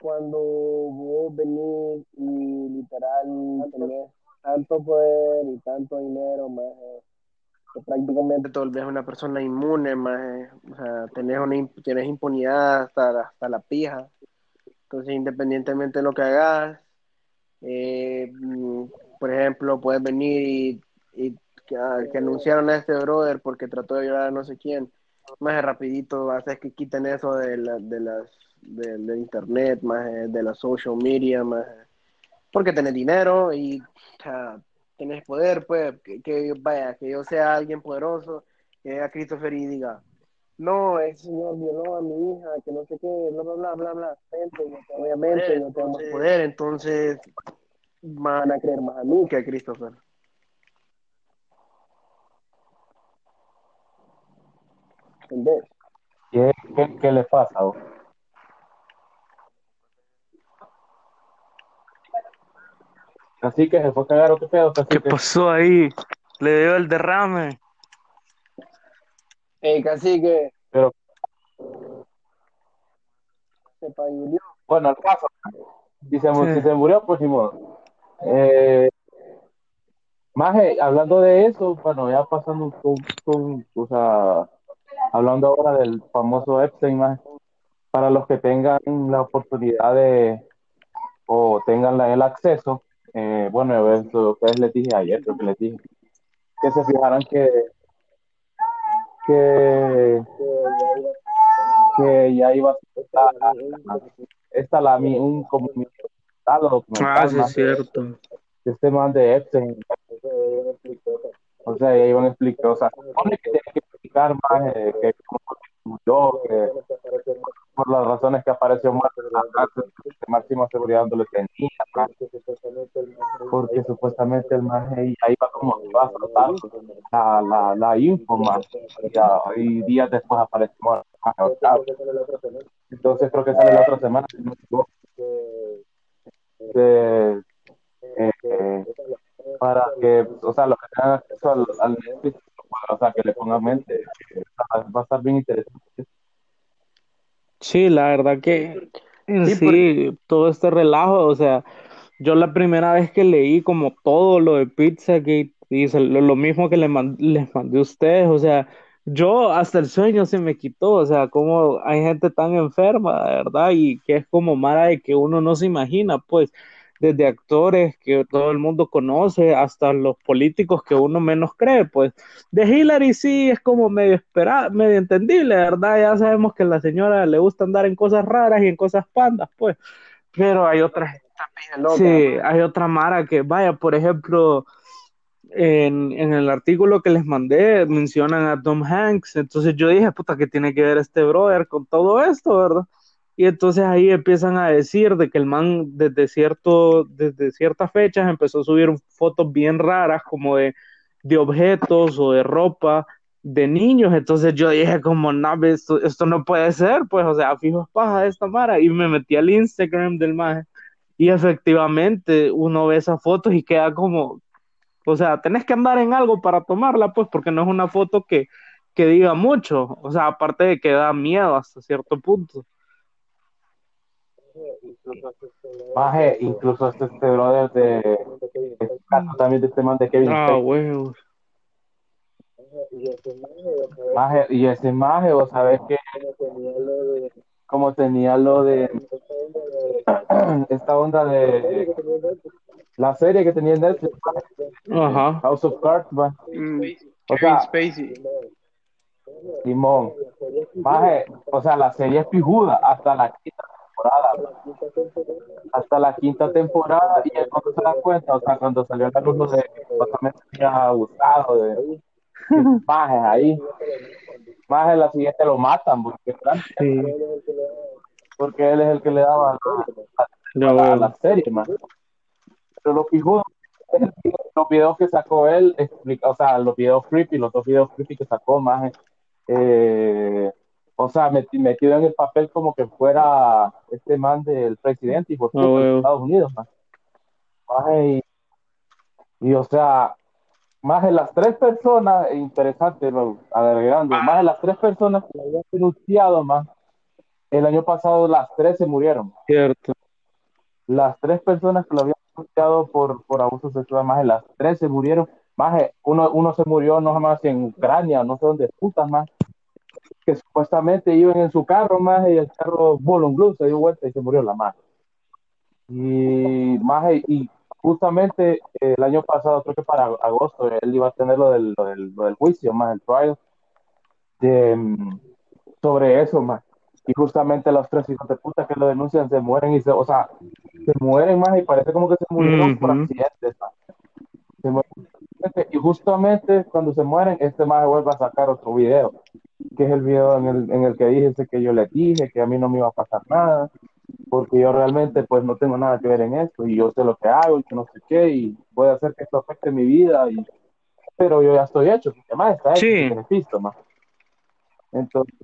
cuando vos venís y literal tenés tanto poder y tanto dinero, mae, prácticamente te volvés una persona inmune, mae, o sea, tenés, una, tenés impunidad hasta, la- hasta la pija. Entonces, independientemente de lo que hagas, eh, mm, por ejemplo, puedes venir y, y que, ah, que anunciaron a este brother porque trató de violar a no sé quién. Más rapidito haces que quiten eso de, la, de las de, de internet, más de la social media, más porque tenés dinero y o sea, tenés poder, pues que, que vaya, que yo sea alguien poderoso, que a Christopher y diga, no, ese señor violó a mi hija, que no sé qué, bla, bla, bla, bla, bla. Obviamente tengo más poder, entonces van a creer más a mí que a Christopher. ¿Qué, qué, qué le pasa? vos? Así que se fue a cagar o qué pedo, ¿Qué cacique? pasó ahí? Le dio el derrame. Ey, cacique, Pero se payulió. bueno, el caso, si se, Sí. si se murió, pues ni modo. Eh, Maje, hablando de eso, bueno, ya pasando un, un- un- o sea, hablando ahora del famoso Epstein, para los que tengan la oportunidad de, o tengan la- el acceso, eh, bueno, eso ustedes les dije ayer, creo que les dije, que se fijaran que, que, que ya iba a estar esta la, un como documental Ah, sí, es cierto. este man de Epstein. O sea, ya iban a explicar, o sea, que explicar más eh, que murió, que por las razones que apareció muerto en la máxima seguridad no le tenía, más, porque supuestamente el ahí iba como que iba a soltar la, la, la info más, y, y días después apareció más. Entonces creo que sale la otra semana. De- eh, eh, para que, o sea, los que tengan acceso al, al Netflix, o sea, que le pongan mente, que va a estar bien interesante. Sí, la verdad que en Sí, sí, todo este relajo, o sea, yo la primera vez que leí como todo lo de Pizzagate, dice lo, lo mismo que le man- les mandé a ustedes, o sea, yo hasta el sueño se me quitó, o sea, como hay gente tan enferma, de verdad, y que es como mara de que uno no se imagina, pues, desde actores que todo el mundo conoce hasta los políticos que uno menos cree, pues. De Hillary sí es como medio esperada, medio entendible, ¿verdad? Ya sabemos que a la señora le gusta andar en cosas raras y en cosas pandas, pues. Pero hay otras, sí, hay otra Mara que, vaya, por ejemplo, en, en el artículo que les mandé mencionan a Tom Hanks, entonces yo dije, puta, ¿qué tiene que ver este brother con todo esto, verdad? Y entonces ahí empiezan a decir de que el man desde cierto, desde ciertas fechas empezó a subir fotos bien raras como de, de objetos o de ropa de niños. Entonces yo dije como, no, esto, esto no puede ser, pues, o sea, fijo es paja esta mara. Y me metí al Instagram del man Y efectivamente uno ve esas fotos y queda como, o sea, tenés que andar en algo para tomarla, pues, porque no es una foto que, que diga mucho, o sea, aparte de que da miedo hasta cierto punto. Maje, incluso este, este brother de, este caso también de este man de Kevin Ah, Spacey. huevos. Maje, y ese maje, vos sabés que como tenía lo de esta onda de la serie que tenía en Netflix, Ajá. House of Cards, man. Mm, O Kevin sea, Spacey. Simón. Maje, o sea, la serie es pijuda hasta la quinta temporada. Hasta la quinta temporada, y es cuando se dan cuenta, o sea, cuando salió la luz de que había abusado de, majes ahí. Maje, la siguiente lo matan, porque, Sí. porque él es el que le daba la, a la serie, man. Pero lo el- los videos que sacó él, explica, o sea, los videos creepy, los dos videos creepy que sacó, más, eh, o sea, meti- metido en el papel como que fuera este man del presidente y por Ah, de huevo. Estados Unidos, man. Y, y, o sea, más de las tres personas, e interesante, lo, agregando, más de las tres personas que habían denunciado, más, el año pasado las tres se murieron Cierto. las tres personas que lo habían denunciado por, por abuso sexual, más de las tres se murieron, más de- uno, uno se murió no más en Ucrania, no sé dónde putas más, que supuestamente iban en su carro más y el carro voló un se dio vuelta y se murió la madre. Y más y justamente eh, el año pasado, creo que para agosto, él iba a tener lo del, lo del, lo del juicio, más el trial, de, mm, sobre eso, más. Y justamente los tres hijos de puta que lo denuncian se mueren y se, o sea, se mueren más y parece como que se murieron por accidentes. Se mueren y justamente cuando se mueren, este más vuelve a sacar otro video, que es el video en el, en el que dije que yo le dije que a mí no me iba a pasar nada, porque yo realmente pues no tengo nada que ver en esto y yo sé lo que hago y que no sé qué y voy a hacer que esto afecte mi vida y pero yo ya estoy hecho, porque más está hecho, Sí. visto, más. Entonces,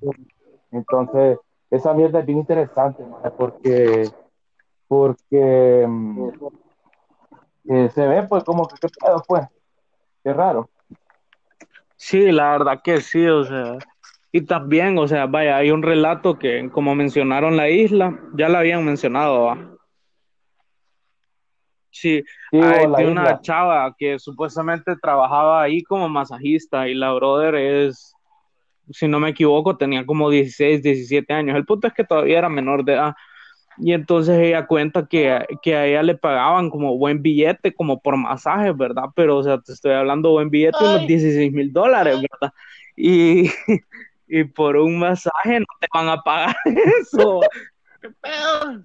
entonces, esa mierda es bien interesante, porque, porque mm, eh, se ve pues como que qué pedo pues, qué raro. Sí, la verdad que sí, o sea, y también, o sea, vaya, hay un relato que, como mencionaron la isla, ya la habían mencionado, ¿va? Sí, Sí, hay de una isla. chava que supuestamente trabajaba ahí como masajista y la brother es, si no me equivoco, tenía como 16, 17 años. El punto es que todavía era menor de edad. Y entonces ella cuenta que, que a ella le pagaban como buen billete, como por masajes, ¿verdad? Pero, o sea, te estoy hablando buen billete, unos 16 mil dólares, ¿verdad? Y, y por un masaje no te van a pagar eso. ¿Qué pedo?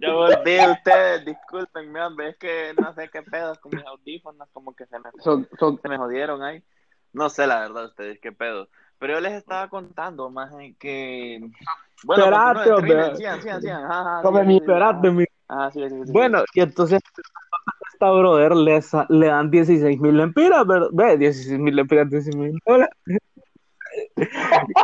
Ya volví ustedes, discúlpenme, hombre, es que no sé qué pedo con mis audífonos, como que se me, Son, son, se me jodieron ahí. No sé la verdad ustedes qué pedo. Pero yo les estaba contando más en que. Bueno, Espérate, sigan, sigan, sigan. Ajá, ajá, Come sigan, mi, espérate, mi. Ajá, sí, sí, sí, sí. Bueno, y entonces a esta brother le, sa- le dan 16 mil lempiras, ¿verdad? Ve, 16 mil lempiras, 16 mil dólares.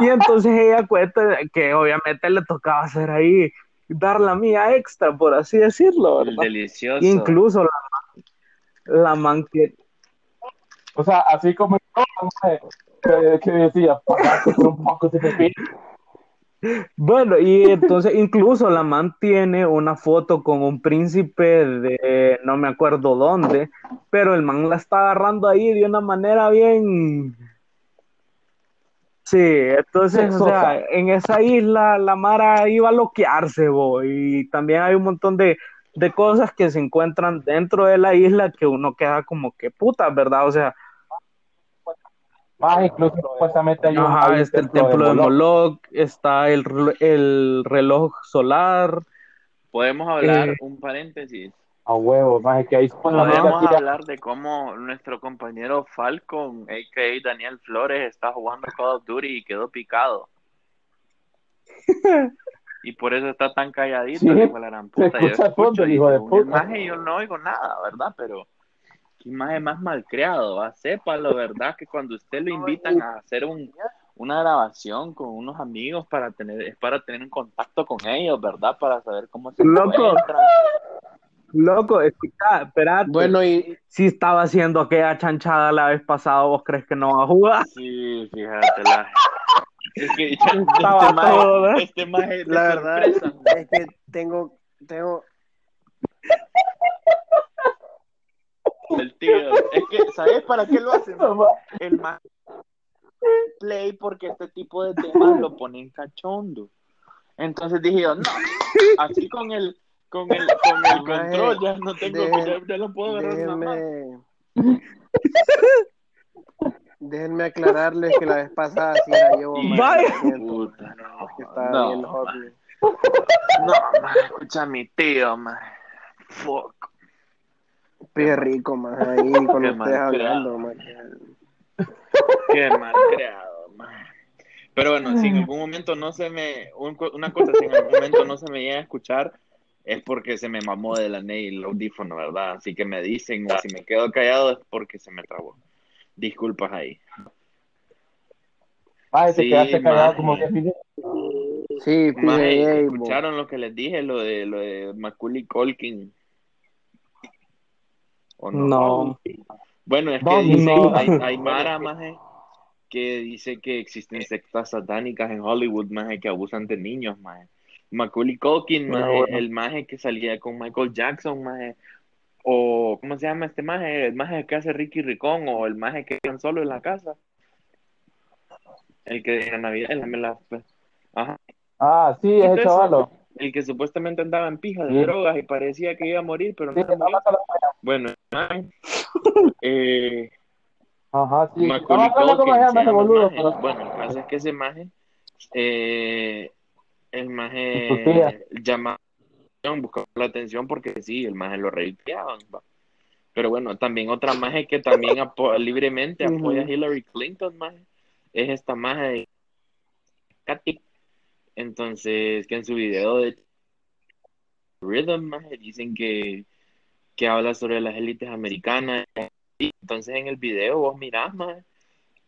Y entonces ella cuenta que obviamente le tocaba hacer ahí, dar la mía extra, por así decirlo, ¿verdad? delicioso. Incluso la, la man que, O sea, así como que, que decía, un poco de pepino. Bueno, y entonces incluso la man tiene una foto con un príncipe de no me acuerdo dónde, pero el man la está agarrando ahí de una manera bien. Sí, entonces, o sea, en esa isla la Mara iba a loquearse, bo, y también hay un montón de, de cosas que se encuentran dentro de la isla que uno queda como que puta, ¿verdad? O sea, Más incluso supuestamente hay un, ajá, está el templo de Moloch, está el, el reloj solar. Podemos hablar Eh. un paréntesis. A huevo, más que ahí Podemos hablar de cómo nuestro compañero Falcon, a.k.a. Daniel Flores, está jugando Call of Duty y quedó picado. Y por eso está tan calladito, Sí, la gran se puta. Yo escucha escucho fondo, hijo de puta. maje yo no oigo nada, ¿verdad? Pero qué imagen más malcriado, ¿va? Sépalo, ¿verdad? Que cuando usted lo invitan a hacer un, una grabación con unos amigos para tener, es para tener un contacto con ellos, ¿verdad? Para saber cómo se Loco. encuentran. Loco, espérate. Bueno, y si estaba haciendo aquella chanchada la vez pasada, ¿vos crees que no va a jugar? Sí, fíjate, la... Es que Estaba este maje- todo, este maje de la verdad sorpresa. es que tengo, tengo, El tío. Es que, ¿sabes para qué lo hacen? El más play porque este tipo de temas lo ponen cachondo. Entonces dije yo, no, así con el con el con el control ya no tengo deje- ya, ya no puedo agarrar nada más. déjenme, déjenme aclararles que la vez pasada sí man, Vaya. lo siento, Puta, es que estaba no, bien horrible. No, man, escucha a mi tío, man. Fuck. Qué rico, más ahí con Qué ustedes mal hablando, man. Qué mal creado, man. Pero bueno, si en algún momento no se me, una cosa, si en algún momento no se me llega a escuchar, es porque se me mamó de la ney el audífono, ¿verdad? Así que me dicen, o si me quedo callado es porque se me trabó. Disculpas ahí. Ay, te Sí, quedaste callado como 10 minutos. Sí, Maje, bo. ¿escucharon lo que les dije, lo de, lo de Macaulay no? No. Bueno, es que No, dicen, no. hay, hay Mara, maje, que dice que existen sectas satánicas en Hollywood, maje, que abusan de niños, maje. Macaulay Culkin, maje, bueno. el maje que salía con Michael Jackson, maje, o ¿cómo se llama este maje? El maje que hace Ricky Ricón, o el maje que quedan solo en la casa. El que en la Navidad, en la- la- ajá, Ah, sí, ese Entonces, chavalo. el que supuestamente andaba en pija de Sí. drogas y parecía que iba a morir, pero Sí, no la- Bueno, el maje, eh, Ajá, sí. Macaulay Culkin se llama se ese llama el boludo, maje. pero- Bueno, el caso es que ese maje, eh, el maje llamaba buscaba la atención porque sí, el maje lo reiteaban. Pero bueno, también otra maje que también apo- libremente apoya a Hillary Clinton, maje, es esta maje de Katy. Entonces, que en su video de Rhythm, maje, dicen que, que habla sobre las élites americanas. Entonces en el video vos mirás, maje,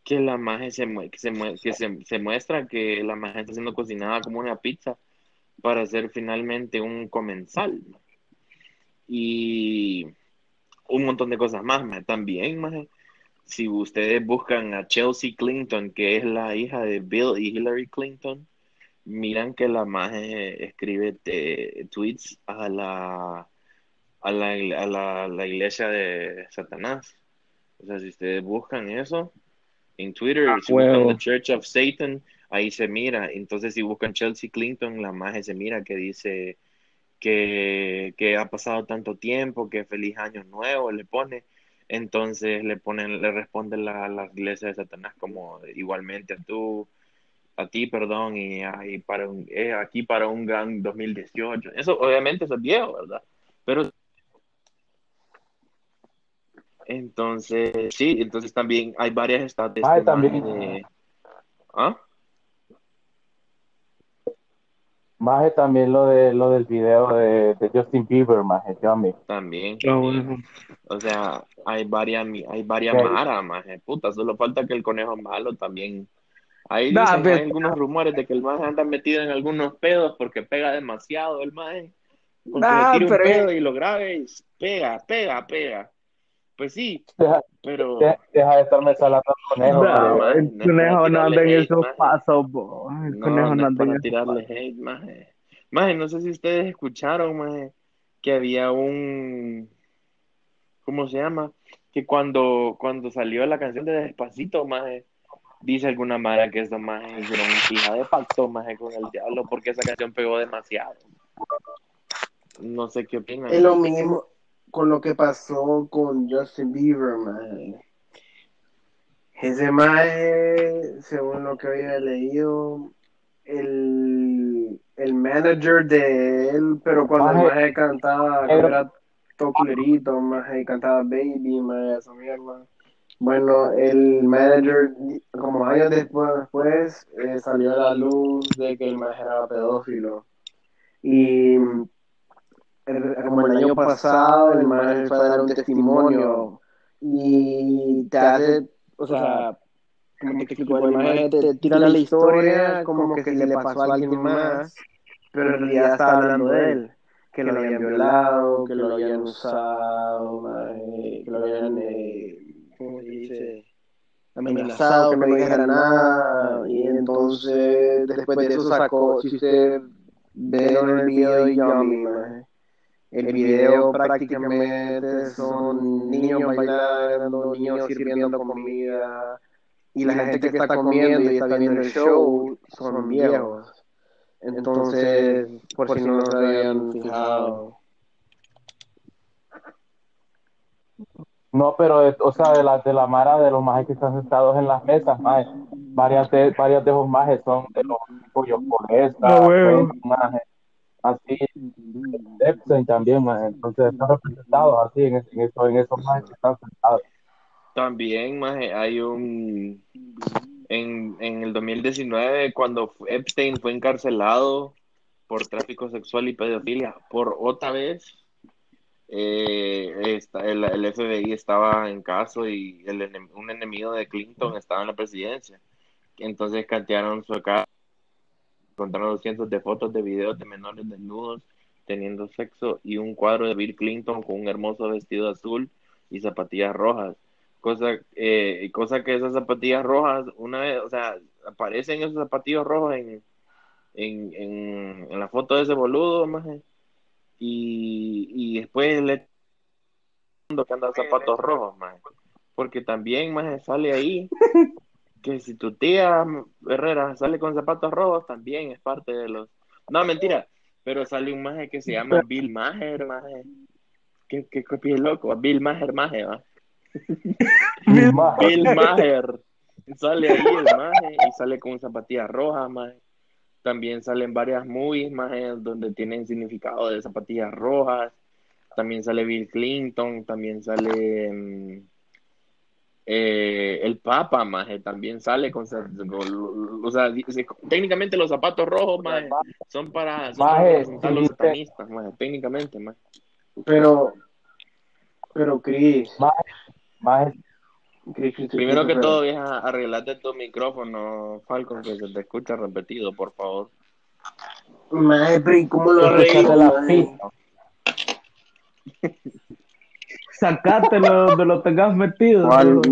que la maje se, mue- que, se, mue- que se, se muestra que la maje está siendo cocinada como una pizza para hacer finalmente un comensal. Y un montón de cosas más. También, maje, si ustedes buscan a Chelsea Clinton, que es la hija de Bill y Hillary Clinton, miran que la maje escribe tweets a la, a la, a la, la iglesia de Satanás. O sea, si ustedes buscan eso en Twitter, Ah, si buscan. The Church of Satan, ahí se mira. Entonces, si buscan Chelsea Clinton, la maje se mira que dice que, que ha pasado tanto tiempo, que feliz año nuevo, le pone. Entonces le ponen, le responde la, la iglesia de Satanás como igualmente a tú, a ti, perdón, y, ahí para un, eh, aquí para un gran 2018. Eso obviamente eso es viejo, ¿verdad? Pero entonces, sí, entonces también hay varias estatuas Ah, de también. de- ¿Ah? Maje también lo de lo del video de, de Justin Bieber, maje. También. Ah, bueno. O sea, hay varias, hay varias maras, maje. Puta, solo falta que el conejo malo también. Ahí Nah, dicen, pero- hay algunos rumores de que el maje anda metido en algunos pedos porque pega demasiado el maje. Con que Nah, le tire un pero- pedo y lo grabe, y pega, pega, pega. Pues sí, Deja, pero... de- deja de estarme salando al conejo. No, maje, el conejo no anda en esos maje. pasos, bo. El No, conejo no anda en esos tirarle hate, maje. Maje, no sé si ustedes escucharon, maje, que había un... ¿Cómo se llama? Que cuando, cuando salió la canción de Despacito, maje, dice alguna mara que estos majes hicieron un hija de pacto, maje, con el diablo, porque esa canción pegó demasiado. No sé qué opinan. Es lo mismo con lo que pasó con Justin Bieber, man. Ese maje, según lo que había leído, el, el manager de él, pero cuando el maje cantaba, cuando era todo culerito, maje, cantaba Baby, maje, esa mierda. Bueno, el manager, como años después, después eh, salió a la luz de que el maje era pedófilo. Y el- como el año pasado, el maje fue a dar un testimonio y te hace, o sea, como te explico, el maje te tira la historia como que si le pasó a alguien más, pero en realidad está hablando de él, que lo habían violado, que lo habían usado, que lo habían, eh, ¿cómo se dice? amenazado que no dijera nada y entonces después de eso sacó si usted ve en el video de maje, el video prácticamente son niños bailando, niños sirviendo comida y la gente que está comiendo y está viendo el show son viejos. Entonces, por si no se habían fijado. No, pero, o sea, de la, de la mara de los majes que están sentados en las mesas, maje, varias de, varias de esos majes son de los pollos Foresta, Ah, huevo. Así, Epstein también, maje, entonces están representados así en, es- en, eso, en esos que están sentados. También, maje, hay un... En, en el 2019, cuando Epstein fue encarcelado por tráfico sexual y pedofilia, por otra vez, eh, el, el FBI estaba en caso y el, un enemigo de Clinton estaba en la presidencia. Entonces cantearon su casa, encontraron cientos de fotos de videos de menores desnudos teniendo sexo y un cuadro de Bill Clinton con un hermoso vestido azul y zapatillas rojas. Cosa, eh, cosa que esas zapatillas rojas, una vez, o sea, aparecen esos zapatillos rojos en, en, en, la foto de ese boludo, maje. Y, y después le que zapatos rojos, maje. Porque también, maje, sale ahí que si tu tía Herrera sale con zapatos rojos, también es parte de los... No, mentira, pero sale un maje que se llama Bill Maher, maje. ¿Qué, qué, qué loco? Bill Maher, maje, va. Maje, Bill Maher. Sale ahí el maje y sale con zapatillas rojas, maje. También salen varias movies, maje, donde tienen significado de zapatillas rojas. También sale Bill Clinton, también sale mm, eh, el Papa, maje, también sale con, o sea, técnicamente los zapatos rojos, maje, son para, son Maje, a los satanistas, maje, técnicamente, maje. Pero, pero Chris, maje, Chris, Chris, Primero que todo, vieja, arreglate tu micrófono, Falcon, que se te escucha repetido, por favor. Maje, pero ¿y cómo lo arreglo, la. Sacátelo donde lo tengas metido. ¿Cuál? ¿no?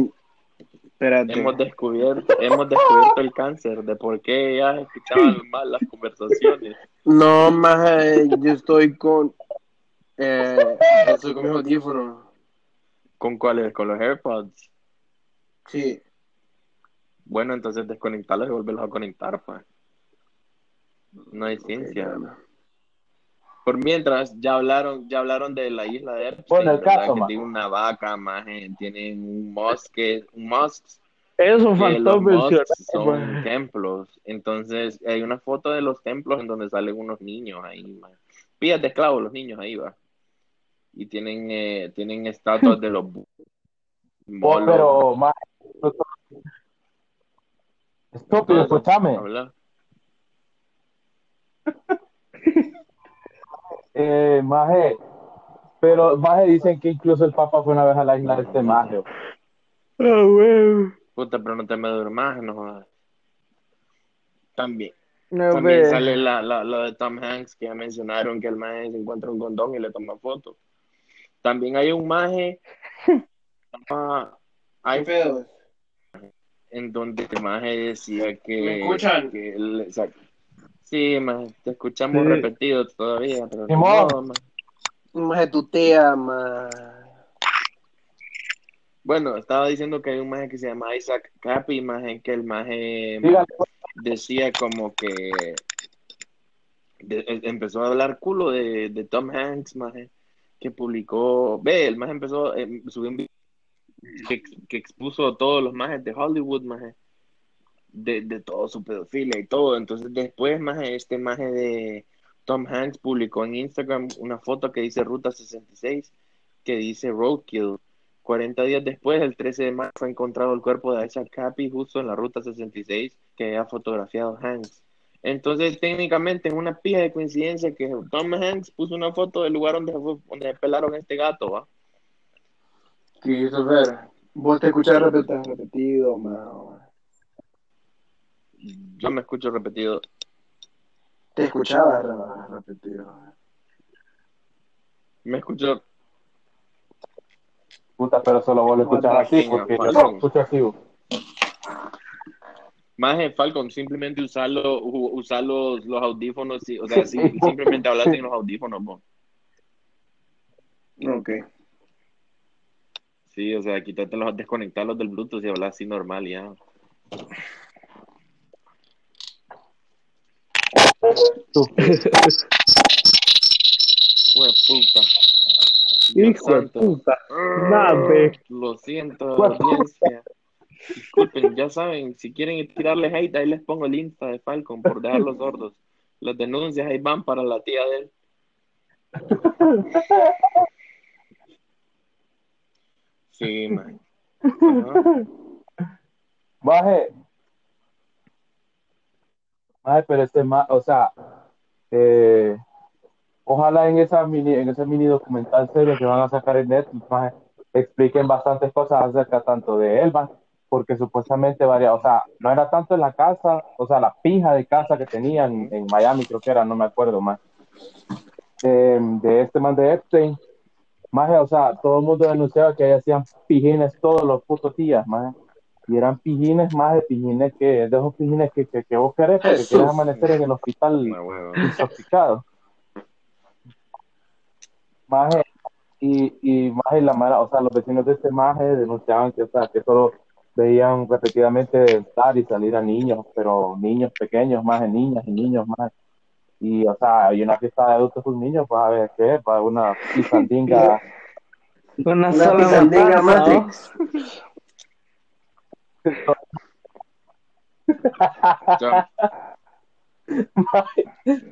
Espérate. Hemos descubierto, hemos descubierto el cáncer de por qué ellas escuchaban mal las conversaciones. No, maje, yo estoy con... Eh, estoy con mis audífonos. ¿Con cuáles? Con los AirPods. Sí. Bueno, entonces desconectarlos y volverlos a conectar, pues. No hay ciencia. Por mientras, ya hablaron, ya hablaron de la isla de Epstein, Bueno, el caso, que tiene una vaca, maje, tienen un mosque, un mosque Eso faltó los mencionar. son templos. Entonces, hay una foto de los templos en donde salen unos niños ahí, man. Pillas de esclavos los niños ahí, va. Y tienen, eh, tienen estatuas de los Oh, pero, maje, estúpido, escúchame. Eh, maje, pero maje dicen que incluso el Papa fue una vez a la isla de este maje. Ah, huevo. Puta, pero no te me duermas, no jodas. También. No, También ve. sale la, la, lo de Tom Hanks, que ya mencionaron que el maje se encuentra un condón y le toma fotos. También hay un maje hay pedos? en donde el maje decía que... ¿Me escuchan? que él- o sea, sí, maje, te escuchamos Sí. repetido todavía, pero ni modo, maje. Maje, tu tía, maje. Bueno, estaba diciendo que hay un maje que se llama Isaac Capi, maje, que el maje Dígale, decía como que de- em- empezó a hablar culo de, de Tom Hanks, maje, que publicó, ve, el maje empezó, eh, subió un video que, que expuso todos los majes de Hollywood, maje, de, de todo su pedofilia y todo, entonces después, maje, este maje de Tom Hanks publicó en Instagram una foto que dice Ruta 66, que dice Roadkill, 40 días después, el 13 de marzo, fue encontrado el cuerpo de Isaac Capi justo en la ruta 66 que ha fotografiado Hanks. Entonces, técnicamente es una pija de coincidencia que Tom Hanks puso una foto del lugar donde, donde pelaron este gato, ¿va? Christopher, vos te escuchas repetido. Yo me escucho repetido. Te escuchaba repetido. Me escucho. Puta, pero solo vos lo escuchas así, porque yo lo escucho así. Más en Falcon, simplemente usarlo, usar los, los audífonos, o sea, sí, simplemente hablar en los audífonos, vos. Ok. Sí, o sea, quítate desconectarlos del Bluetooth y hablar así normal ya. Puta. Hijo de puta. Nave. Lo siento, audiencia. Disculpen, ya saben, si quieren tirarle hate, ahí les pongo el Insta de Falcon por dejarlos sordos. Las denuncias ahí van para la tía de él. Sí, man. Baje. Baje, pero este más, o sea, eh, ojalá en esa mini, en ese mini documental serio que van a sacar en Netflix, baje, expliquen bastantes cosas acerca tanto de él, porque supuestamente varias, o sea, no era tanto en la casa, o sea, la pija de casa que tenían en Miami, creo que era, no me acuerdo más, de este man de Epstein, más, o sea, todo el mundo denunciaba que hacían pijines todos los putos días, más. Y eran pijines más de pijines que, de esos pijines que, que, que vos querés, porque quieres amanecer en el hospital intoxicado. Más, y, y más la mala, o sea, los vecinos de este maje denunciaban que, o sea, que solo veían repetidamente entrar y salir a niños, pero niños pequeños, más de niñas y niños más y, o sea, hay una fiesta de adultos con niños, pues a ver qué, para una pisandinga. una, una sola pisandinga Matrix.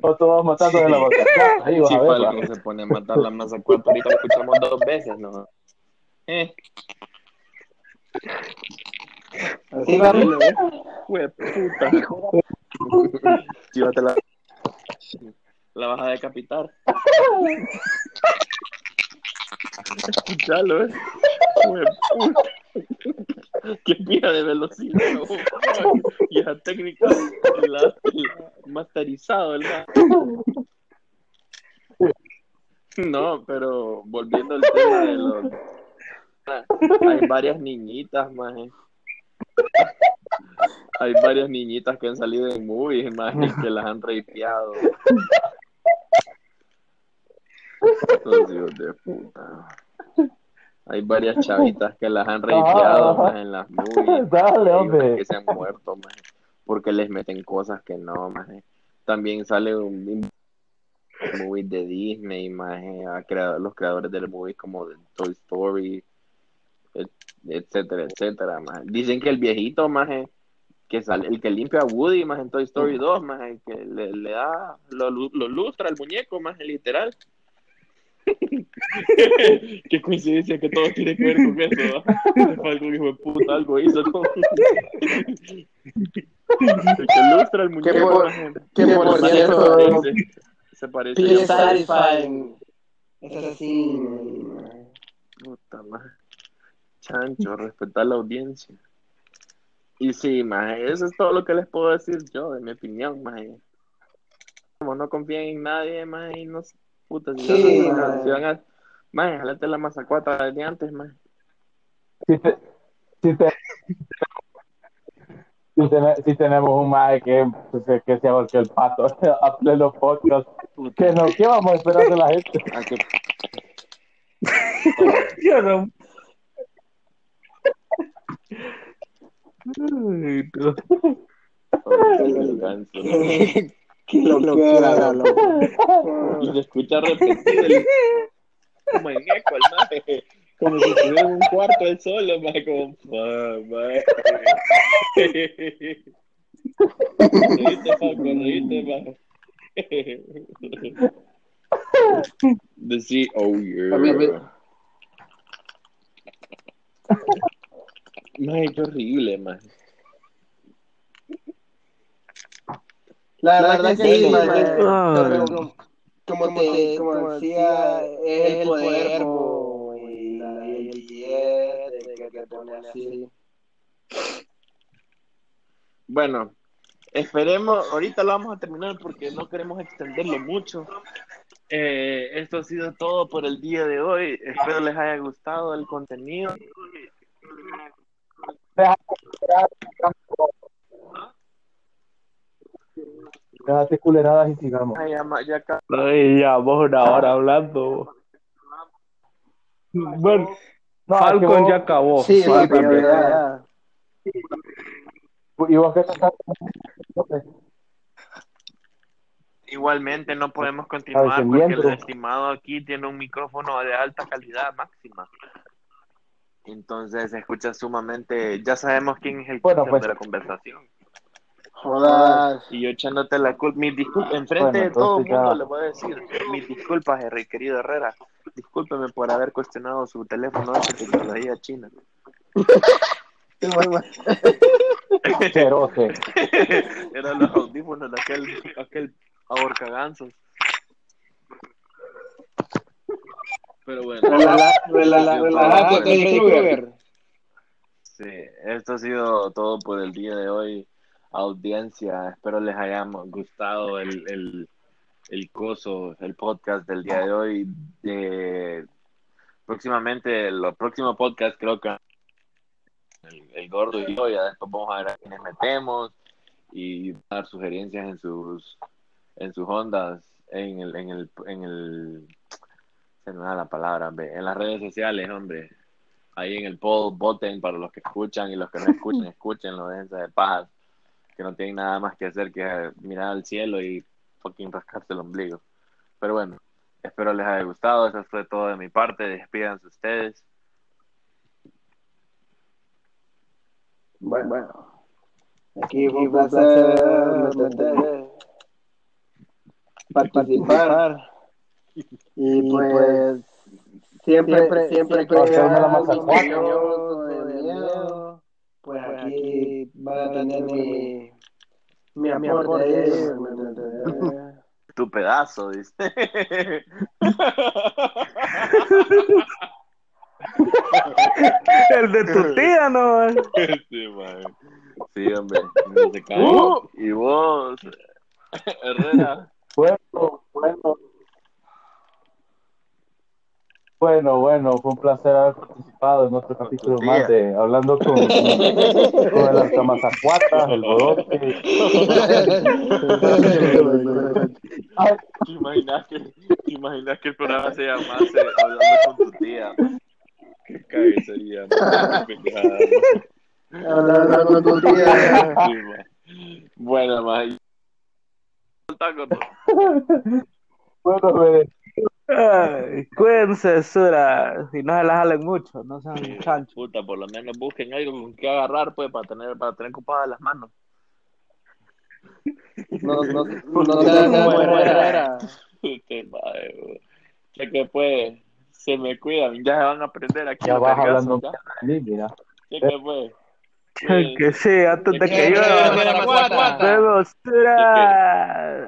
O todos matando de la boca. Ahí vas sí, a ver. se pone a matar la masa cuatro, ahorita lo escuchamos dos veces, ¿no? Eh. Así va, Hue puta. Llévatela. La vas a decapitar. Escuchalo, eh. Qué pija de velocidad. Y esa técnica la, la masterizado, ¿verdad? No, pero volviendo al tema de los. Hay varias niñitas, más. Hay varias niñitas que han salido en movies, más que las han rapeado. De puta. Hay varias chavitas que las han rapeado ah. en las movies. Dale, Que se han muerto, más porque les meten cosas que no, más También sale un, movie de Disney, más a los creadores del movie como de Toy Story, etcétera, etcétera. Más. Dicen que el viejito, más que sale, el que limpia a Woody, más en Toy Story 2, más el que le, le da, lo, lo, lustra al muñeco, más literal. Qué coincidencia que todo tiene que ver con eso. Fue algo hijo de puta, algo hizo. El que lustra al muñeco. Que por, que por cierto, se parece. Se parece. Satisfying. Es así. Puta madre. Chancho, respetar la audiencia. Y sí, más eso es todo lo que les puedo decir yo, de mi opinión, más Como no confían en nadie, más y no puta, si, sí, van, a, si van a, más jalate la masacuata de antes, más Si, te, si, te, si, si, tenemos un mae que, pues, que se volvió el pato a pleno podcast, que no, ¿qué vamos a esperar de la gente? Yo no. Ay, no. Qué locura, loco. Y se escucha repetido el... como en eco el maje. Como si estuviera en un cuarto él solo, maje, como maje. Reíste, Paco, reíste, maje. Decir, oh yeah. Ay, qué horrible, man. La, la verdad, que, sí, man. Como, como, te, como decía, es el poder y la billete que te pone así. Bueno, esperemos, ahorita lo vamos a terminar porque no queremos extenderlo mucho. Eh, esto ha sido todo por el día de hoy. Espero les haya gustado el contenido. Déjate culeradas y sigamos. Ay, ya, ma- ya acá- Ay, ya, vos una hora hablando. Bueno, No, es que Falcon vos- ya acabó. Sí, sí, pero ya- ya, ya. ¿Y vos qué estás? Igualmente no podemos continuar porque el estimado aquí tiene un micrófono de alta calidad máxima. Entonces se escucha sumamente, ya sabemos quién es el Bueno, pues. de la conversación. Jodas. Y yo echándote la culpa, mis disculpas, enfrente Bueno, de todo el ya- mundo le voy a decir, mis disculpas, Henry, querido Herrera. Discúlpeme por haber cuestionado su teléfono de tecnología china. Cerote. Eran los audífonos de aquel, aquel ahorcaganzos. Pero bueno. Relájate. Sí, esto ha sido todo por el día de hoy, audiencia. Espero les haya gustado el, el, el coso, el podcast del día de hoy. Eh, próximamente, el próximo podcast creo que el, el gordo y yo, ya después vamos a ver a quiénes metemos y dar sugerencias en sus en sus ondas, en el, en el, en el se me da la palabra, hombre, en las redes sociales, hombre ahí en el poll voten para los que escuchan y los que no escuchan, escuchen déjense de pajas, que no tienen nada más que hacer que mirar al cielo y fucking rascarse el ombligo. Pero bueno, espero les haya gustado, eso fue todo de mi parte, despídanse ustedes. Bueno, bueno. Aquí un placer participar. Y pues siempre, siempre, siempre que haya algo miedoso, de miedo, pues aquí va a tener mi, mi ¿me entiendes? Tu pedazo, dice. El de tu tía, ¿no? sí, man. Hombre. Uh. Y vos, Herrera. Bueno, bueno. Bueno, bueno, fue un placer haber participado en otro capítulo Tía. más de Hablando con, con el Alcamazacuata, el Bodoque. Ay, ¿Te imaginas que, te imaginas que el programa se llamase Hablando con tu tía? Qué man. Hablando con tu tía. Bueno, más. Bueno, me Ay, cuídense, Sura. Y no se las jalen mucho, no sean chanchos. Puta, por lo menos busquen algo con que agarrar, pues, para tener, para tener ocupadas las manos. No, no, no güey. Sé que pues, se me cuidan, ya se van a aprender aquí. ya vas hablando mí, mira. Sé que pues. Que sí, antes de que Mazacuata. vemos, Sura.